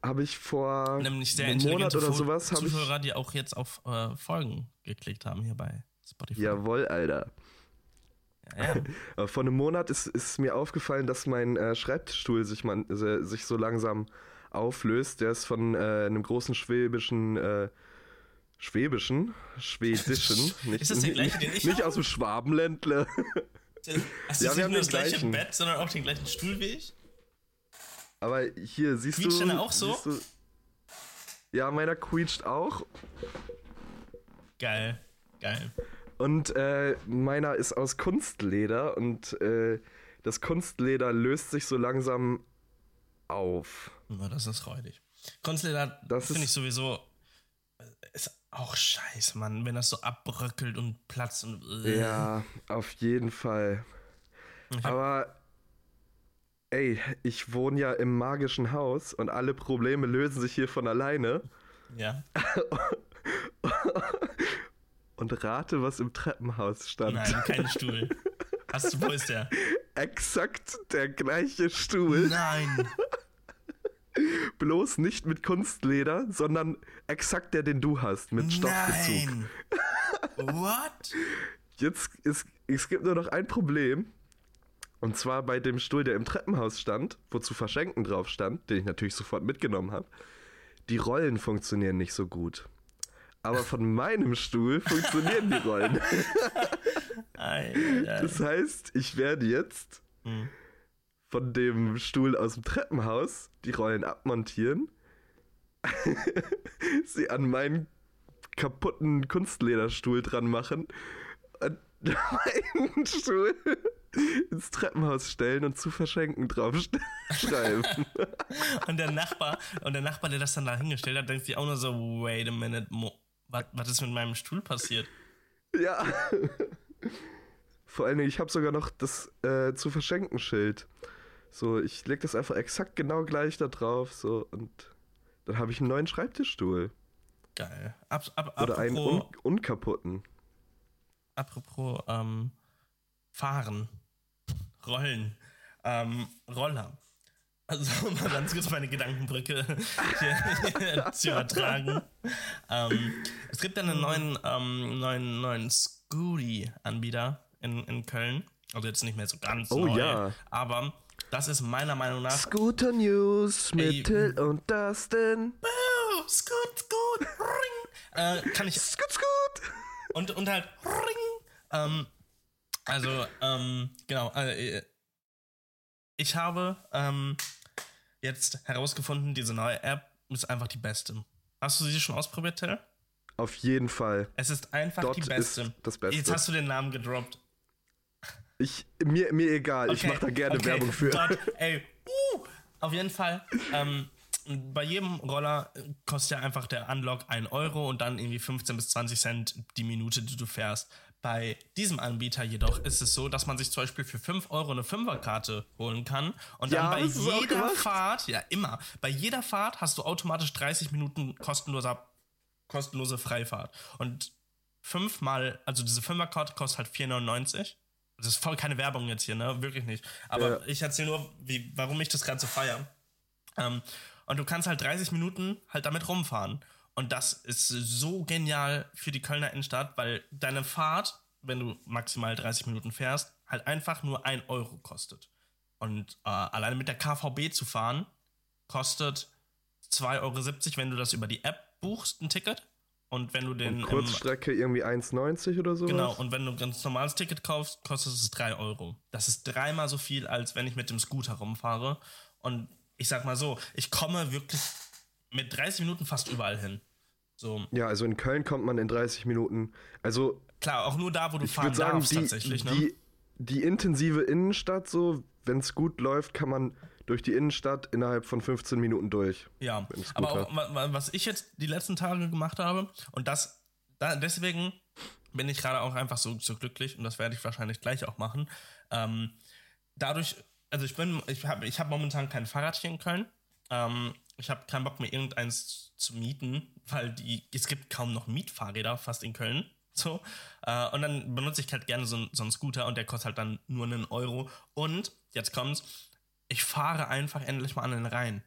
S2: habe ich vor
S1: Nämlich sehr einem Monat oder sowas Zuhörer, ich, die auch jetzt auf äh, Folgen geklickt haben hier bei Spotify.
S2: Jawoll, Alter. Ja, ja. vor einem Monat ist, ist mir aufgefallen, dass mein äh, Schreibtischstuhl sich, man, äh, sich so langsam auflöst. Der ist von äh, einem großen schwäbischen äh, Schwäbischen, Schwedischen,
S1: nicht, ist das der gleiche, den ich
S2: nicht aus dem Schwabenländle.
S1: Hast du ja, nicht nur das gleiche gleichen. Bett, sondern auch den gleichen Stuhl wie ich?
S2: Aber hier siehst
S1: Quietscht
S2: du.
S1: Quietscht auch so? Du,
S2: ja, meiner quietscht auch.
S1: Geil, geil.
S2: Und äh, meiner ist aus Kunstleder und äh, das Kunstleder löst sich so langsam auf.
S1: Das ist räudig. Kunstleder finde ich sowieso äh, ist auch scheiße, Mann, wenn das so abbröckelt und platzt und.
S2: Äh. Ja, auf jeden Fall. Aber ey, ich wohne ja im magischen Haus und alle Probleme lösen sich hier von alleine.
S1: Ja.
S2: und rate, was im Treppenhaus stand.
S1: Nein, kein Stuhl. Hast du, wo ist der?
S2: Exakt der gleiche Stuhl.
S1: Nein.
S2: Bloß nicht mit Kunstleder, sondern exakt der, den du hast, mit Stoffbezug. Nein.
S1: What?
S2: Jetzt ist, es gibt nur noch ein Problem. Und zwar bei dem Stuhl, der im Treppenhaus stand, wo zu verschenken drauf stand, den ich natürlich sofort mitgenommen habe. Die Rollen funktionieren nicht so gut. Aber von meinem Stuhl funktionieren die Rollen. das heißt, ich werde jetzt hm. von dem Stuhl aus dem Treppenhaus die Rollen abmontieren, sie an meinen kaputten Kunstlederstuhl dran machen und meinen Stuhl ins Treppenhaus stellen und zu verschenken draufschreiben.
S1: und der Nachbar, und der Nachbar, der das dann da hingestellt hat, denkt sich auch nur so, wait a minute, was, was ist mit meinem Stuhl passiert?
S2: Ja. Vor allen Dingen, ich habe sogar noch das äh, zu verschenken Schild. So, ich leg das einfach exakt genau gleich da drauf, so, und dann habe ich einen neuen Schreibtischstuhl.
S1: Geil. Ab, ab,
S2: Oder einen un unkaputten.
S1: Apropos, ähm, Fahren. Rollen. Ähm, Roller. Also, mal ganz kurz meine Gedankenbrücke hier, hier zu übertragen. Ähm, es gibt einen neuen, ähm, neuen, neuen Scooty-Anbieter in, in Köln. Also jetzt nicht mehr so ganz oh, neu, ja. aber das ist meiner Meinung nach.
S2: Scooter News mit Till und Dustin.
S1: Boo, Scoot, Scoot, Ring. Äh, kann ich.
S2: Scoot, Scoot.
S1: Und, und halt Ring. Ähm, also, ähm, genau. Äh, ich habe ähm, jetzt herausgefunden, diese neue App ist einfach die beste. Hast du sie schon ausprobiert, Till?
S2: Auf jeden Fall.
S1: Es ist einfach Dort die beste.
S2: das Beste.
S1: Jetzt hast du den Namen gedroppt.
S2: Ich, mir, mir egal, okay. ich mache da gerne okay. Werbung für.
S1: Dort, ey, uh, auf jeden Fall. Ähm, bei jedem Roller kostet ja einfach der Unlock 1 Euro und dann irgendwie 15 bis 20 Cent die Minute, die du fährst. Bei diesem Anbieter jedoch ist es so, dass man sich zum Beispiel für 5 Euro eine Fünferkarte holen kann und ja, dann bei jeder Fahrt, ja immer, bei jeder Fahrt hast du automatisch 30 Minuten kostenloser, kostenlose Freifahrt. Und fünfmal, also diese Fünferkarte kostet halt 4,99. Das ist voll keine Werbung jetzt hier, ne? Wirklich nicht. Aber ja. ich erzähle nur, wie, warum ich das so feiere. Ähm, und du kannst halt 30 Minuten halt damit rumfahren. Und das ist so genial für die Kölner Innenstadt, weil deine Fahrt, wenn du maximal 30 Minuten fährst, halt einfach nur 1 Euro kostet. Und äh, alleine mit der KVB zu fahren, kostet 2,70 Euro, wenn du das über die App buchst, ein Ticket. Und wenn du den.
S2: Und Kurzstrecke irgendwie 1,90 oder so.
S1: Genau, und wenn du ein ganz normales Ticket kaufst, kostet es 3 Euro. Das ist dreimal so viel, als wenn ich mit dem Scooter rumfahre. Und ich sag mal so, ich komme wirklich mit 30 Minuten fast überall hin. So.
S2: Ja, also in Köln kommt man in 30 Minuten. Also.
S1: Klar, auch nur da, wo du fahren sagen, darfst,
S2: die,
S1: tatsächlich. Ne?
S2: Die, die intensive Innenstadt, so, wenn es gut läuft, kann man durch die Innenstadt innerhalb von 15 Minuten durch.
S1: Ja, aber auch, was ich jetzt die letzten Tage gemacht habe, und das, da, deswegen bin ich gerade auch einfach so, so glücklich, und das werde ich wahrscheinlich gleich auch machen. Ähm, dadurch, also ich bin, ich habe ich hab momentan kein Fahrrad hier in Köln. Ähm, ich habe keinen Bock mehr irgendeins zu mieten, weil die, es gibt kaum noch Mietfahrräder fast in Köln. So. Äh, und dann benutze ich halt gerne so, so einen Scooter und der kostet halt dann nur einen Euro. Und jetzt kommt's, ich fahre einfach endlich mal an den Rhein.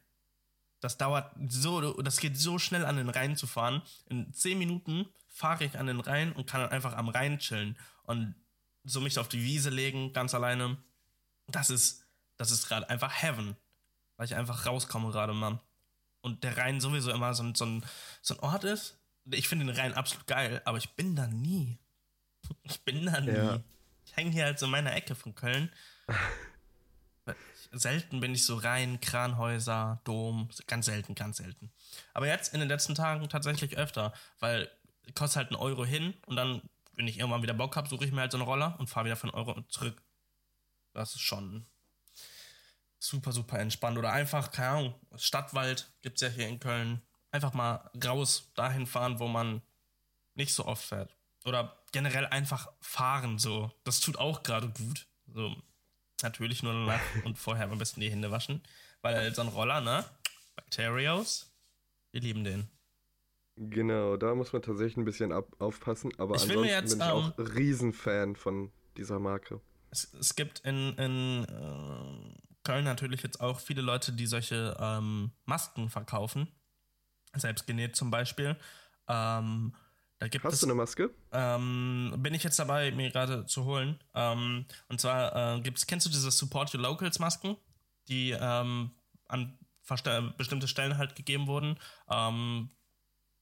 S1: Das dauert so, das geht so schnell an den Rhein zu fahren. In zehn Minuten fahre ich an den Rhein und kann dann einfach am Rhein chillen und so mich auf die Wiese legen, ganz alleine. Das ist, das ist gerade einfach Heaven. Weil ich einfach rauskomme gerade mal. Und der Rhein sowieso immer so, so, ein, so ein Ort ist. Ich finde den Rhein absolut geil, aber ich bin da nie. Ich bin da nie. Ja. Ich ich hänge hier halt so in meiner Ecke von Köln. selten bin ich so rein, Kranhäuser, Dom, ganz selten, ganz selten. Aber jetzt in den letzten Tagen tatsächlich öfter, weil kostet halt einen Euro hin und dann, wenn ich irgendwann wieder Bock habe, suche ich mir halt so einen Roller und fahre wieder für einen Euro zurück. Das ist schon super, super entspannt. Oder einfach, keine Ahnung, Stadtwald gibt es ja hier in Köln. Einfach mal raus dahin fahren, wo man nicht so oft fährt. Oder generell einfach fahren, so. Das tut auch gerade gut. So, natürlich nur danach und vorher am besten die Hände waschen. Weil so ein Roller, ne? Bacterios, wir lieben den.
S2: Genau, da muss man tatsächlich ein bisschen ab aufpassen, aber
S1: ich
S2: ansonsten
S1: jetzt,
S2: bin ich auch ähm, Riesenfan von dieser Marke.
S1: Es, es gibt in, in äh, Köln natürlich jetzt auch viele Leute, die solche ähm, Masken verkaufen. Selbst genäht zum Beispiel. Ähm,
S2: Hast
S1: es,
S2: du eine Maske?
S1: Ähm, bin ich jetzt dabei, mir gerade zu holen. Ähm, und zwar äh, gibt's, kennst du diese Support Your Locals Masken, die ähm, an bestimmte Stellen halt gegeben wurden. Ähm,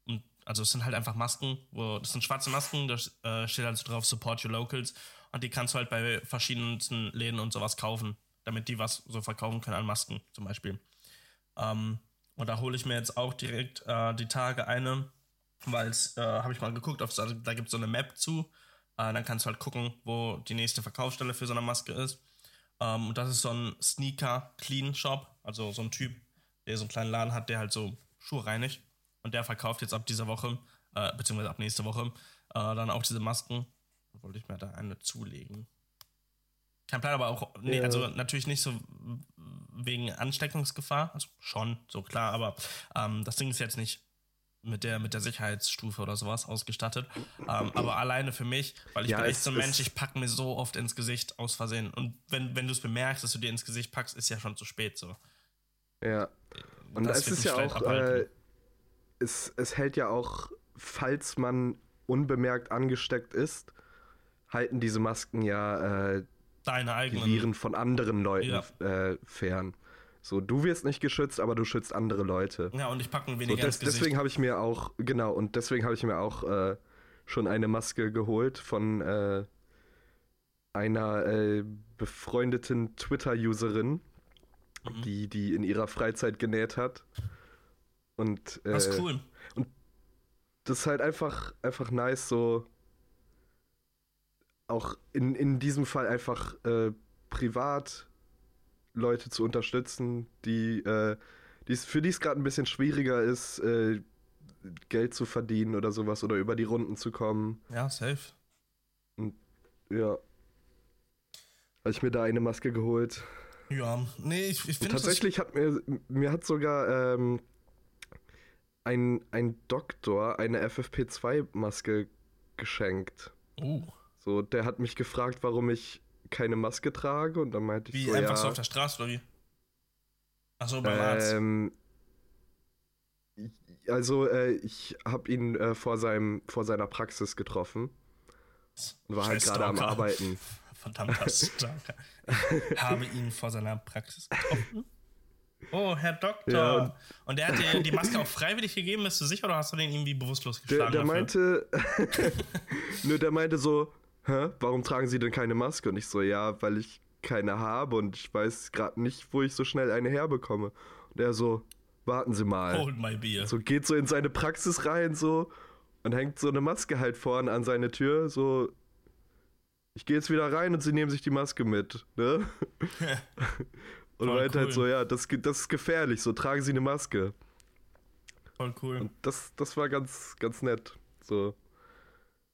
S1: und also es sind halt einfach Masken, wo das sind schwarze Masken, da äh, steht halt so drauf Support Your Locals und die kannst du halt bei verschiedenen Läden und sowas kaufen, damit die was so verkaufen können an Masken zum Beispiel. Ähm, und da hole ich mir jetzt auch direkt äh, die Tage eine weil es, äh, habe ich mal geguckt, auf, da gibt es so eine Map zu. Äh, dann kannst du halt gucken, wo die nächste Verkaufsstelle für so eine Maske ist. Ähm, und das ist so ein Sneaker-Clean-Shop, also so ein Typ, der so einen kleinen Laden hat, der halt so Schuhe reinigt. Und der verkauft jetzt ab dieser Woche, äh, beziehungsweise ab nächste Woche, äh, dann auch diese Masken. Wollte ich mir da eine zulegen. Kein Plan, aber auch, nee, ja. also natürlich nicht so wegen Ansteckungsgefahr, also schon, so klar, aber ähm, das Ding ist jetzt nicht mit der, mit der Sicherheitsstufe oder sowas ausgestattet. Ähm, aber alleine für mich, weil ich ja, bin echt so ein Mensch, ich packe mir so oft ins Gesicht aus Versehen. Und wenn, wenn du es bemerkst, dass du dir ins Gesicht packst, ist ja schon zu spät so.
S2: Ja. Und das es ist ja auch, äh, es, es hält ja auch, falls man unbemerkt angesteckt ist, halten diese Masken ja äh,
S1: Deine eigenen.
S2: Viren von anderen Leuten ja. äh, fern. So, du wirst nicht geschützt, aber du schützt andere Leute.
S1: Ja, und ich packe ein weniger
S2: so, des, Deswegen habe ich mir auch, genau, und deswegen habe ich mir auch äh, schon eine Maske geholt von äh, einer äh, befreundeten Twitter-Userin, mhm. die die in ihrer Freizeit genäht hat. Und,
S1: äh, das ist cool.
S2: Und das ist halt einfach, einfach nice, so auch in, in diesem Fall einfach äh, privat Leute zu unterstützen, die, äh, die's, für die es gerade ein bisschen schwieriger ist, äh, Geld zu verdienen oder sowas oder über die Runden zu kommen.
S1: Ja, safe.
S2: Und ja. Habe ich mir da eine Maske geholt.
S1: Ja, nee, ich, ich finde
S2: Tatsächlich hat mir, mir hat sogar ähm, ein, ein Doktor eine FFP2-Maske geschenkt.
S1: Uh.
S2: So, der hat mich gefragt, warum ich keine Maske trage und dann meinte
S1: ich
S2: wie,
S1: so, einfach ja, so auf der Straße oder wie? Achso, beim Arzt. Ähm,
S2: also äh, ich habe ihn äh, vor, seinem, vor seiner Praxis getroffen und war halt gerade am Arbeiten.
S1: Verdammter Stalker. Ich habe ihn vor seiner Praxis getroffen. Oh, Herr Doktor. Ja, und, und, der hat dir die Maske auch freiwillig gegeben, bist du sicher, oder hast du den irgendwie bewusstlos geschlagen?
S2: Der, der meinte, nö, der meinte so, hä, warum tragen Sie denn keine Maske? Und ich so, ja, weil ich keine habe und ich weiß gerade nicht, wo ich so schnell eine herbekomme. Und er so, warten Sie mal.
S1: Hold my beer.
S2: So geht so in seine Praxis rein so und hängt so eine Maske halt vorne an seine Tür, so ich gehe jetzt wieder rein und sie nehmen sich die Maske mit, ne? und meint halt cool. halt so, ja, das, das ist gefährlich, so tragen Sie eine Maske.
S1: Voll cool. Und
S2: das, das war ganz, ganz nett. So.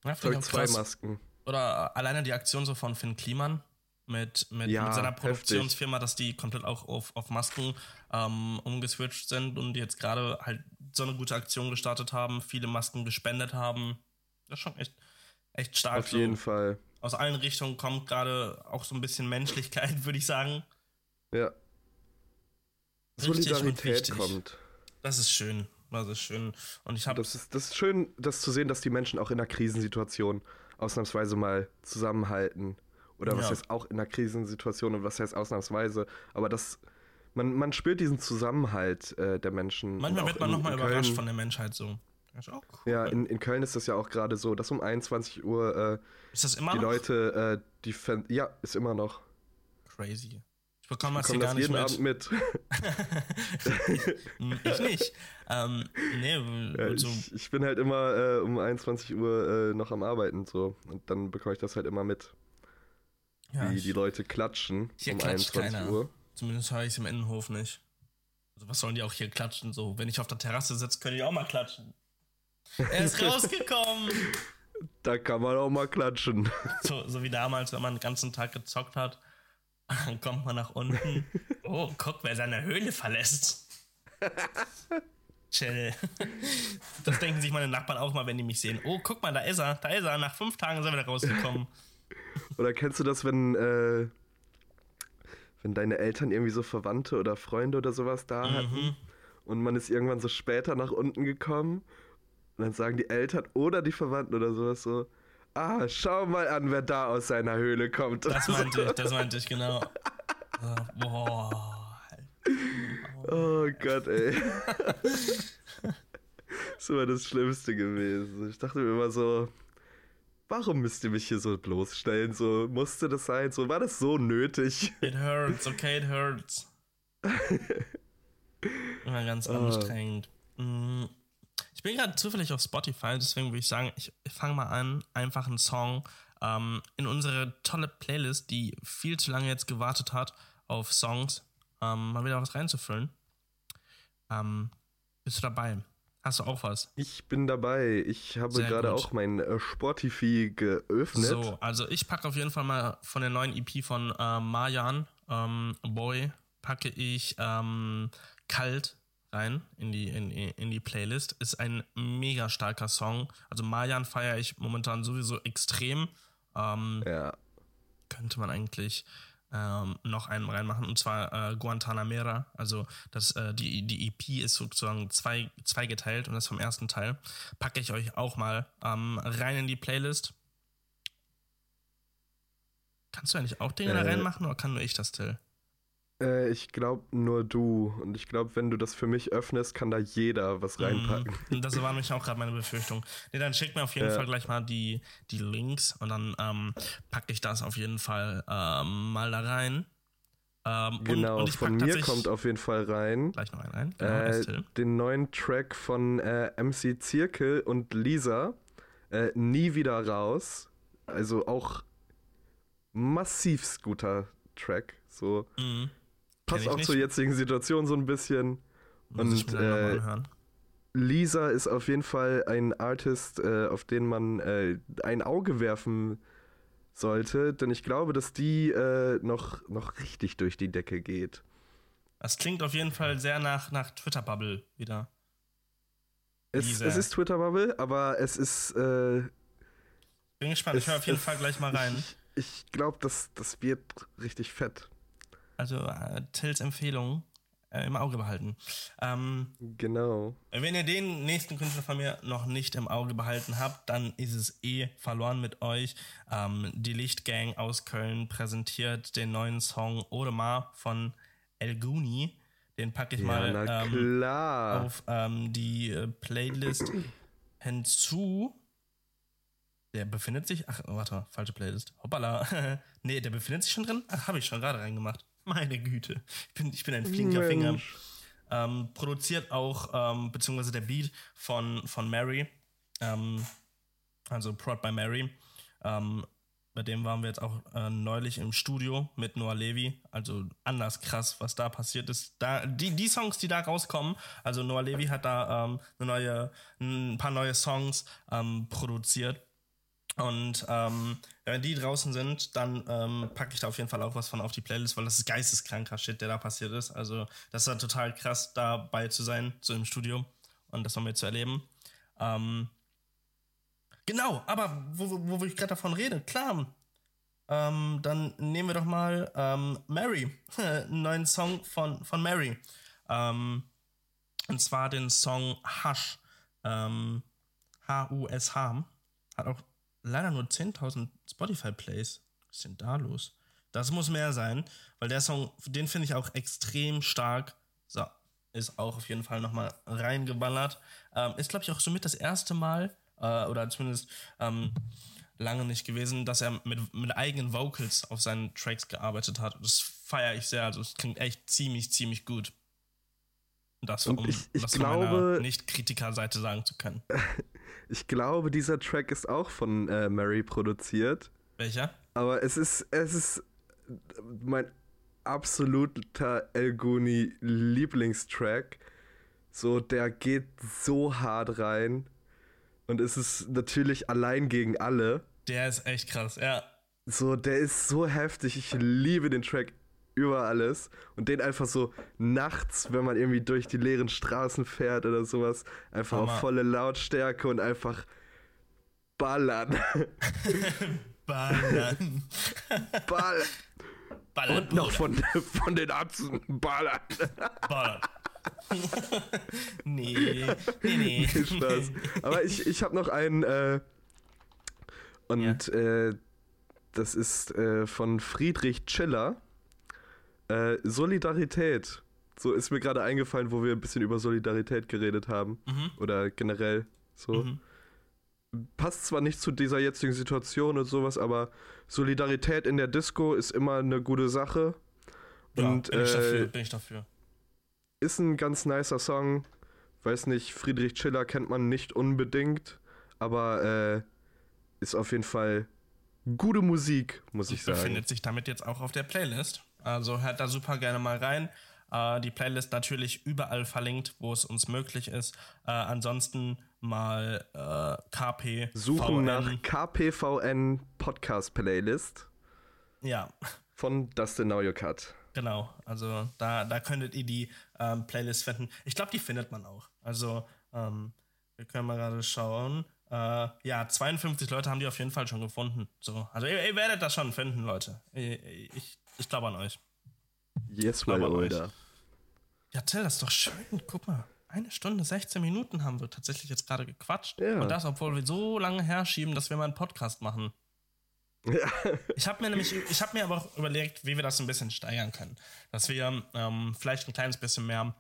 S1: Ja, ich zwei krass. Masken oder alleine die Aktion so von Finn Kliman mit, mit, ja, mit seiner Produktionsfirma, heftig. dass die komplett auch auf, auf Masken ähm, umgeswitcht sind und jetzt gerade halt so eine gute Aktion gestartet haben, viele Masken gespendet haben. Das ist schon echt, echt stark.
S2: Auf jeden Fall.
S1: Aus allen Richtungen kommt gerade auch so ein bisschen Menschlichkeit, würde ich sagen.
S2: Ja. Solidarität kommt.
S1: Das ist schön. Das ist schön. Und ich habe.
S2: Das ist, das ist schön, das zu sehen, dass die Menschen auch in einer Krisensituation ausnahmsweise mal zusammenhalten. Oder was ja. heißt auch in einer Krisensituation und was heißt ausnahmsweise. Aber das, man, man spürt diesen Zusammenhalt äh, der Menschen.
S1: Manchmal wird man nochmal überrascht von der Menschheit so.
S2: Das ist auch cool. Ja, in, in Köln ist das ja auch gerade so, dass um 21 Uhr äh,
S1: ist das immer
S2: die
S1: noch?
S2: Leute, äh, die Fan ja, ist immer noch.
S1: Crazy. Ich bekomme das hier gar nicht
S2: jeden mit. Abend
S1: mit. ich nicht. Ähm, nee,
S2: ja,
S1: so.
S2: ich, ich, bin halt immer äh, um 21 Uhr äh, noch am Arbeiten so und dann bekomme ich das halt immer mit. Ja, wie ich, die Leute klatschen
S1: hier um 21 keiner. Uhr. Zumindest höre ich es im Innenhof nicht. Also was sollen die auch hier klatschen? So, wenn ich auf der Terrasse sitze, können die auch mal klatschen. Er ist rausgekommen.
S2: Da kann man auch mal klatschen.
S1: So, so wie damals, wenn man den ganzen Tag gezockt hat dann kommt man nach unten. Oh, guck, wer seine Höhle verlässt. Chill. Das denken sich meine Nachbarn auch mal, wenn die mich sehen. Oh, guck mal, da ist er, da ist er. Nach fünf Tagen sind wir da rausgekommen.
S2: Oder kennst du das, wenn, äh, wenn deine Eltern irgendwie so Verwandte oder Freunde oder sowas da mhm. hatten und man ist irgendwann so später nach unten gekommen und dann sagen die Eltern oder die Verwandten oder sowas so, ah, schau mal an, wer da aus seiner Höhle kommt.
S1: Das meinte ich, das meinte ich, genau. boah.
S2: Oh Gott, ey. das war das Schlimmste gewesen. Ich dachte mir immer so, warum müsst ihr mich hier so bloßstellen? So, musste das sein? So, war das so nötig?
S1: It hurts, okay, it hurts. Immer ganz oh. anstrengend. Ich bin gerade zufällig auf Spotify, deswegen würde ich sagen, ich fange mal an, einfach einen Song ähm, in unsere tolle Playlist, die viel zu lange jetzt gewartet hat auf Songs, ähm, mal wieder was reinzufüllen. Ähm, bist du dabei? Hast du auch was?
S2: Ich bin dabei. Ich habe gerade auch mein äh, Spotify geöffnet. So,
S1: also ich packe auf jeden Fall mal von der neuen EP von äh, Marjan, ähm, Boy, packe ich ähm, Kalt rein in die, in, in die Playlist. Ist ein mega starker Song. Also Mayan feiere ich momentan sowieso extrem. Ähm,
S2: ja.
S1: Könnte man eigentlich ähm, noch einen reinmachen, und zwar äh, Guantanamera. Also das, äh, die, die EP ist sozusagen zwei, zweigeteilt und das vom ersten Teil. Packe ich euch auch mal ähm, rein in die Playlist. Kannst du eigentlich auch Dinge äh, da reinmachen oder kann nur ich das, Till?
S2: Äh, ich glaube nur du. Und ich glaube, wenn du das für mich öffnest, kann da jeder was mhm. reinpacken.
S1: Mm, das war nämlich auch gerade meine Befürchtung. Nee, dann schick mir auf jeden ja. Fall gleich mal die, die Links und dann ähm, packe ich das auf jeden Fall ähm, mal da rein.
S2: Ähm, genau, und, und von mir kommt auf jeden Fall rein.
S1: Gleich noch einen rein. Genau,
S2: äh, den neuen Track von äh, MC Zirkel und Lisa. Äh, nie wieder raus. Also auch massiv guter Track. So. Mhm passt auch nicht. zur jetzigen Situation so ein bisschen. Muss und äh, Lisa ist auf jeden Fall ein Artist, äh, auf den man äh, ein Auge werfen sollte, denn ich glaube, dass die äh, noch, noch richtig durch die Decke geht.
S1: Das klingt auf jeden Fall sehr nach, nach Twitter-Bubble wieder.
S2: Es, es, ist Twitter-Bubble, aber es ist. Äh,
S1: Bin gespannt, es, ich höre auf jeden es, Fall gleich mal rein.
S2: Ich, ich glaube, das, das wird richtig fett.
S1: Also äh, Tills Empfehlung äh, im Auge behalten. Ähm,
S2: genau.
S1: Wenn ihr den nächsten Künstler von mir noch nicht im Auge behalten habt, dann ist es eh verloren mit euch. Ähm, die Lichtgang aus Köln präsentiert den neuen Song Odemar von El Guni. Den packe ich ja, mal ähm, auf ähm, die äh, Playlist hinzu. Der befindet sich. Ach, warte, falsche Playlist. Hoppala. nee, der befindet sich schon drin. Ach, habe ich schon gerade reingemacht. Meine Güte. Ich bin, ich bin ein fliegender Finger. Ähm, produziert auch, ähm, beziehungsweise der Beat von, von Mary. Ähm, also Prod by Mary. Ähm, bei dem waren wir jetzt auch äh, neulich im Studio mit Noah Levy. Also anders krass, was da passiert ist. Da, die, die Songs, die da rauskommen, also Noah Levy hat da ähm, eine neue, ein paar neue Songs ähm, produziert und ähm, wenn die draußen sind, dann ähm, packe ich da auf jeden Fall auch was von auf die Playlist, weil das ist geisteskranker Shit, der da passiert ist. Also das war total krass, dabei zu sein, so im Studio und das nochmal zu erleben. Ähm, genau, aber wo, wo, wo ich gerade davon rede, klar, ähm, dann nehmen wir doch mal ähm, Mary, einen neuen Song von, von Mary. Ähm, und zwar den Song Hush. Ähm, H-U-S-H. Hat auch leider nur 10.000 Spotify-Plays. Was ist denn da los? Das muss mehr sein, weil der Song, den finde ich auch extrem stark. So, ist auch auf jeden Fall nochmal reingeballert. Ähm, ist, glaube ich, auch somit das erste Mal, äh, oder zumindest ähm, lange nicht gewesen, dass er mit, mit eigenen Vocals auf seinen Tracks gearbeitet hat. Das feiere ich sehr. Also es klingt echt ziemlich, ziemlich gut. Das, um
S2: ich, ich
S1: das
S2: glaube,
S1: von meiner Nicht-Kritiker-Seite sagen zu können.
S2: ich glaube, dieser Track ist auch von äh, Mary produziert.
S1: Welcher?
S2: Aber es ist, es ist mein absoluter Elguni Lieblingstrack. So, der geht so hart rein. Und es ist natürlich allein gegen alle.
S1: Der ist echt krass, ja.
S2: So, der ist so heftig. Ich liebe den Track über alles. Und den einfach so nachts, wenn man irgendwie durch die leeren Straßen fährt oder sowas, einfach Hammer. auf volle Lautstärke und einfach ballern.
S1: ballern.
S2: ballern.
S1: Ballern.
S2: Und noch von, von den Atzen ballern.
S1: Ballern. nee, nee, nee. nee
S2: Spaß. Aber ich, ich habe noch einen, äh, und ja. äh, das ist äh, von Friedrich Schiller. Äh, Solidarität. So ist mir gerade eingefallen, wo wir ein bisschen über Solidarität geredet haben. Mhm. Oder generell so. Mhm. Passt zwar nicht zu dieser jetzigen Situation und sowas, aber Solidarität in der Disco ist immer eine gute Sache.
S1: Ja, und, bin, ich dafür, äh, bin ich dafür.
S2: Ist ein ganz nicer Song. Weiß nicht, Friedrich Schiller kennt man nicht unbedingt, aber äh, ist auf jeden Fall gute Musik, muss ich sagen.
S1: Befindet sich damit jetzt auch auf der Playlist. Also hört da super gerne mal rein. Äh, die Playlist natürlich überall verlinkt, wo es uns möglich ist. Äh, ansonsten mal äh, KP.
S2: Suchen nach KPVN Podcast Playlist.
S1: Ja.
S2: Von Dustin Now Your Cut.
S1: Genau, also da, da könntet ihr die ähm, Playlist finden. Ich glaube, die findet man auch. Also, ähm, wir können mal gerade schauen. Äh, ja, 52 Leute haben die auf jeden Fall schon gefunden. So, also ihr, ihr werdet das schon finden, Leute. Ich, ich, ich glaube an euch.
S2: Yes, well, Alter.
S1: Ja, Till, das ist doch schön. Guck mal. Eine Stunde, 16 Minuten haben wir tatsächlich jetzt gerade gequatscht. Ja. Und das, obwohl wir so lange herschieben, dass wir mal einen Podcast machen. Ja. Ich habe mir nämlich, ich habe mir aber auch überlegt, wie wir das ein bisschen steigern können. Dass wir ähm, vielleicht ein kleines bisschen mehr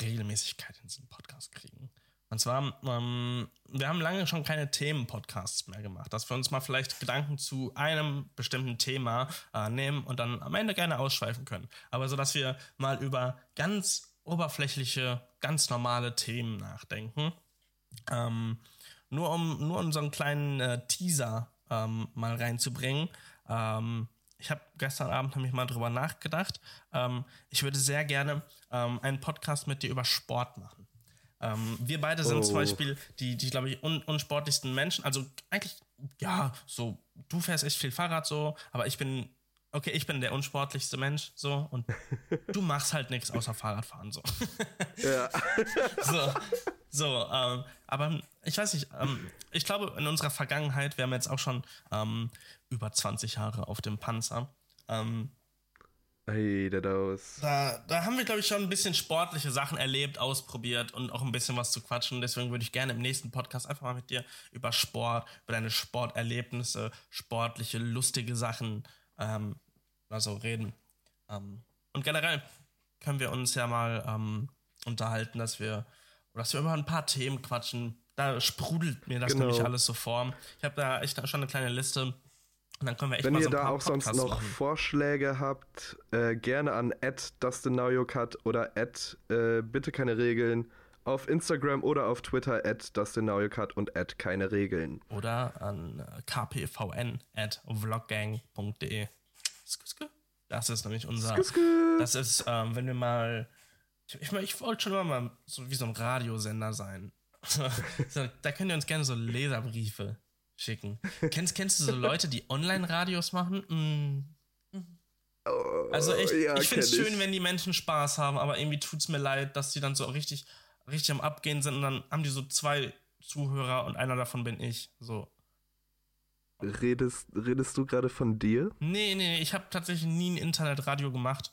S1: Regelmäßigkeit in diesen Podcast kriegen. Und zwar, ähm, wir haben lange schon keine Themen-Podcasts mehr gemacht, dass wir uns mal vielleicht Gedanken zu einem bestimmten Thema äh, nehmen und dann am Ende gerne ausschweifen können. Aber so, dass wir mal über ganz oberflächliche, ganz normale Themen nachdenken. Ähm, nur um nur um so einen kleinen äh, Teaser ähm, mal reinzubringen. Ähm, ich habe gestern Abend nämlich mal drüber nachgedacht. Ähm, ich würde sehr gerne ähm, einen Podcast mit dir über Sport machen. Ähm, wir beide sind oh. zum Beispiel die, die glaube ich, un unsportlichsten Menschen. Also eigentlich, ja, so, du fährst echt viel Fahrrad so, aber ich bin, okay, ich bin der unsportlichste Mensch so und du machst halt nichts außer Fahrradfahren so.
S2: Ja.
S1: so, so ähm, aber ich weiß nicht, ähm, ich glaube, in unserer Vergangenheit, wir haben jetzt auch schon ähm, über 20 Jahre auf dem Panzer, ähm,
S2: Hey, der Daus.
S1: Da, da haben wir, glaube ich, schon ein bisschen sportliche Sachen erlebt, ausprobiert und auch ein bisschen was zu quatschen. Deswegen würde ich gerne im nächsten Podcast einfach mal mit dir über Sport, über deine Sporterlebnisse, sportliche, lustige Sachen ähm, also reden. Ähm, und generell können wir uns ja mal ähm, unterhalten, dass wir, dass wir über ein paar Themen quatschen. Da sprudelt mir das genau. nämlich alles so vor. Ich habe da echt schon eine kleine Liste und dann können wir echt
S2: Wenn
S1: mal
S2: ihr
S1: so
S2: da auch sonst noch machen. Vorschläge habt, äh, gerne an @dustinnowyoucut oder äh, bitte keine Regeln auf Instagram oder auf Twitter at dustinnowyoucut und keine Regeln.
S1: Oder an äh, kpvn at vloggang.de. Das ist nämlich unser. Das ist, ähm, wenn wir mal. Ich, ich, ich wollte schon immer mal so wie so ein Radiosender sein. so, da könnt ihr uns gerne so Leserbriefe schicken. kennst, kennst du so Leute, die Online-Radios machen? Mm. Also ich, ja, ich finde es schön, wenn die Menschen Spaß haben, aber irgendwie tut es mir leid, dass die dann so richtig, richtig am Abgehen sind und dann haben die so zwei Zuhörer und einer davon bin ich. So.
S2: Redest, redest du gerade von dir?
S1: Nee, nee, nee, ich habe tatsächlich nie ein Internetradio gemacht.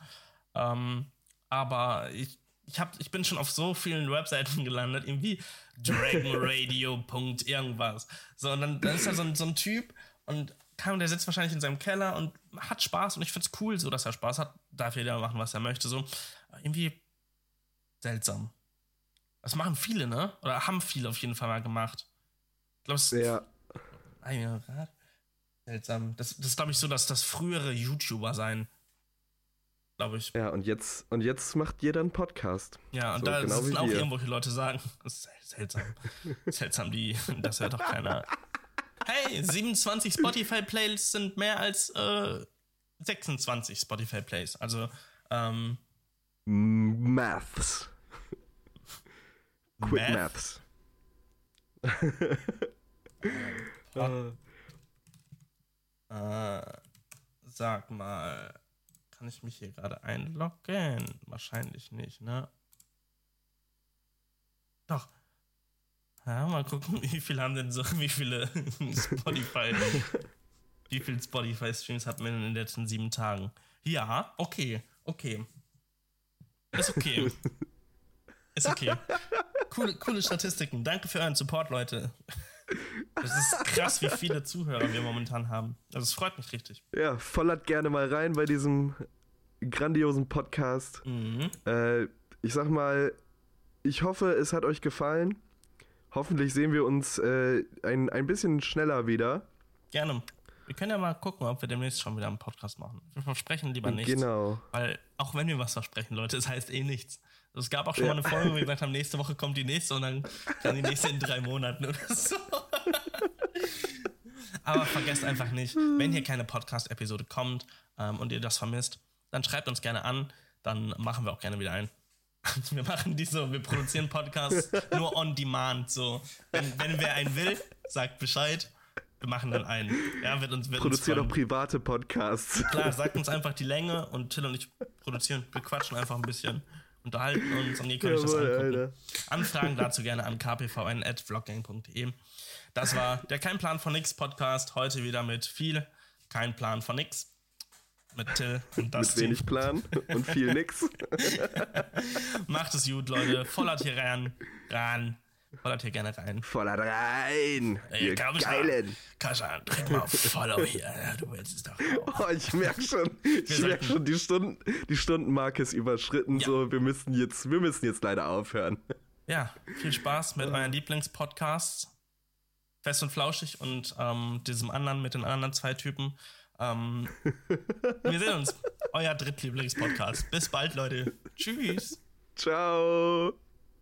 S1: Ähm, aber ich ich, hab, ich bin schon auf so vielen Webseiten gelandet, irgendwie dragonradio. irgendwas. So, und dann, dann ist da so ein, so ein Typ und kam, der sitzt wahrscheinlich in seinem Keller und hat Spaß und ich find's cool, so dass er Spaß hat, darf jeder machen, was er möchte. So, irgendwie Seltsam. Das machen viele, ne? Oder haben viele auf jeden Fall mal gemacht. Glaubst du?
S2: Ja.
S1: Seltsam. Das, das ist, glaube ich, so, dass das frühere YouTuber sein. Glaube ich.
S2: Ja, und jetzt, und jetzt macht jeder einen Podcast.
S1: Ja, und so, da genau sitzen auch irgendwelche Leute sagen, das ist seltsam. seltsam, die, das hört doch keiner. Hey, 27 Spotify-Plays sind mehr als äh, 26 Spotify-Plays. Also, ähm.
S2: Maths. Quick Math? Maths.
S1: Äh, sag mal, kann ich mich hier gerade einloggen? Wahrscheinlich nicht, ne? Doch. Ja, mal gucken, wie viele haben denn so, wie viele Spotify, wie viele Spotify-Streams hat man in den letzten sieben Tagen? Ja, okay, okay. Ist okay. Ist okay. Coole, coole Statistiken. Danke für euren Support, Leute. Das ist krass, wie viele Zuhörer wir momentan haben. Also es freut mich richtig.
S2: Ja, vollert gerne mal rein bei diesem grandiosen Podcast. Mhm. Äh, ich sag mal, ich hoffe, es hat euch gefallen. Hoffentlich sehen wir uns äh, ein, ein bisschen schneller wieder.
S1: Gerne. Wir können ja mal gucken, ob wir demnächst schon wieder einen Podcast machen. Wir versprechen lieber nichts.
S2: Genau.
S1: Weil auch wenn wir was versprechen, Leute, es heißt eh nichts. Es gab auch schon ja. mal eine Folge, wo wir gesagt haben, nächste Woche kommt die nächste und dann kann die nächste in drei Monaten oder so. Aber vergesst einfach nicht, wenn hier keine Podcast-Episode kommt ähm, und ihr das vermisst, dann schreibt uns gerne an, dann machen wir auch gerne wieder ein. Wir machen die so, wir produzieren Podcasts nur on demand. So, wenn, wenn wer einen will, sagt Bescheid. Wir machen dann einen. Ja, wird uns, wird
S2: Produzieren auch private Podcasts.
S1: Klar, sagt uns einfach die Länge und Till und ich produzieren. Wir quatschen einfach ein bisschen unterhalten uns und ihr könnt euch das angucken. Alter. Anfragen dazu gerne an kpvn.vloggang.de. Das war der Kein Plan von Nix Podcast. Heute wieder mit viel Kein Plan von Nix. Mit Till und
S2: Dustin. Mit wenig Plan und viel Nix.
S1: Macht es gut, Leute. Vollert hier rein. Ran. Vollert hier gerne rein.
S2: Vollert rein. Ey, ihr Geilen.
S1: Kascha, drück mal auf Follow hier. Ja, du willst es doch.
S2: Oh, ich merke schon. ich merke schon, die, Stunden, die Stundenmarke ist überschritten. Ja. So, wir müssen, jetzt, wir müssen jetzt leider aufhören.
S1: Ja, viel Spaß mit euren Lieblingspodcasts. Fest und flauschig und ähm, diesem anderen mit den anderen zwei Typen. Ähm, wir sehen uns. Euer Drittlieblingspodcast. Bis bald, Leute. Tschüss.
S2: Ciao.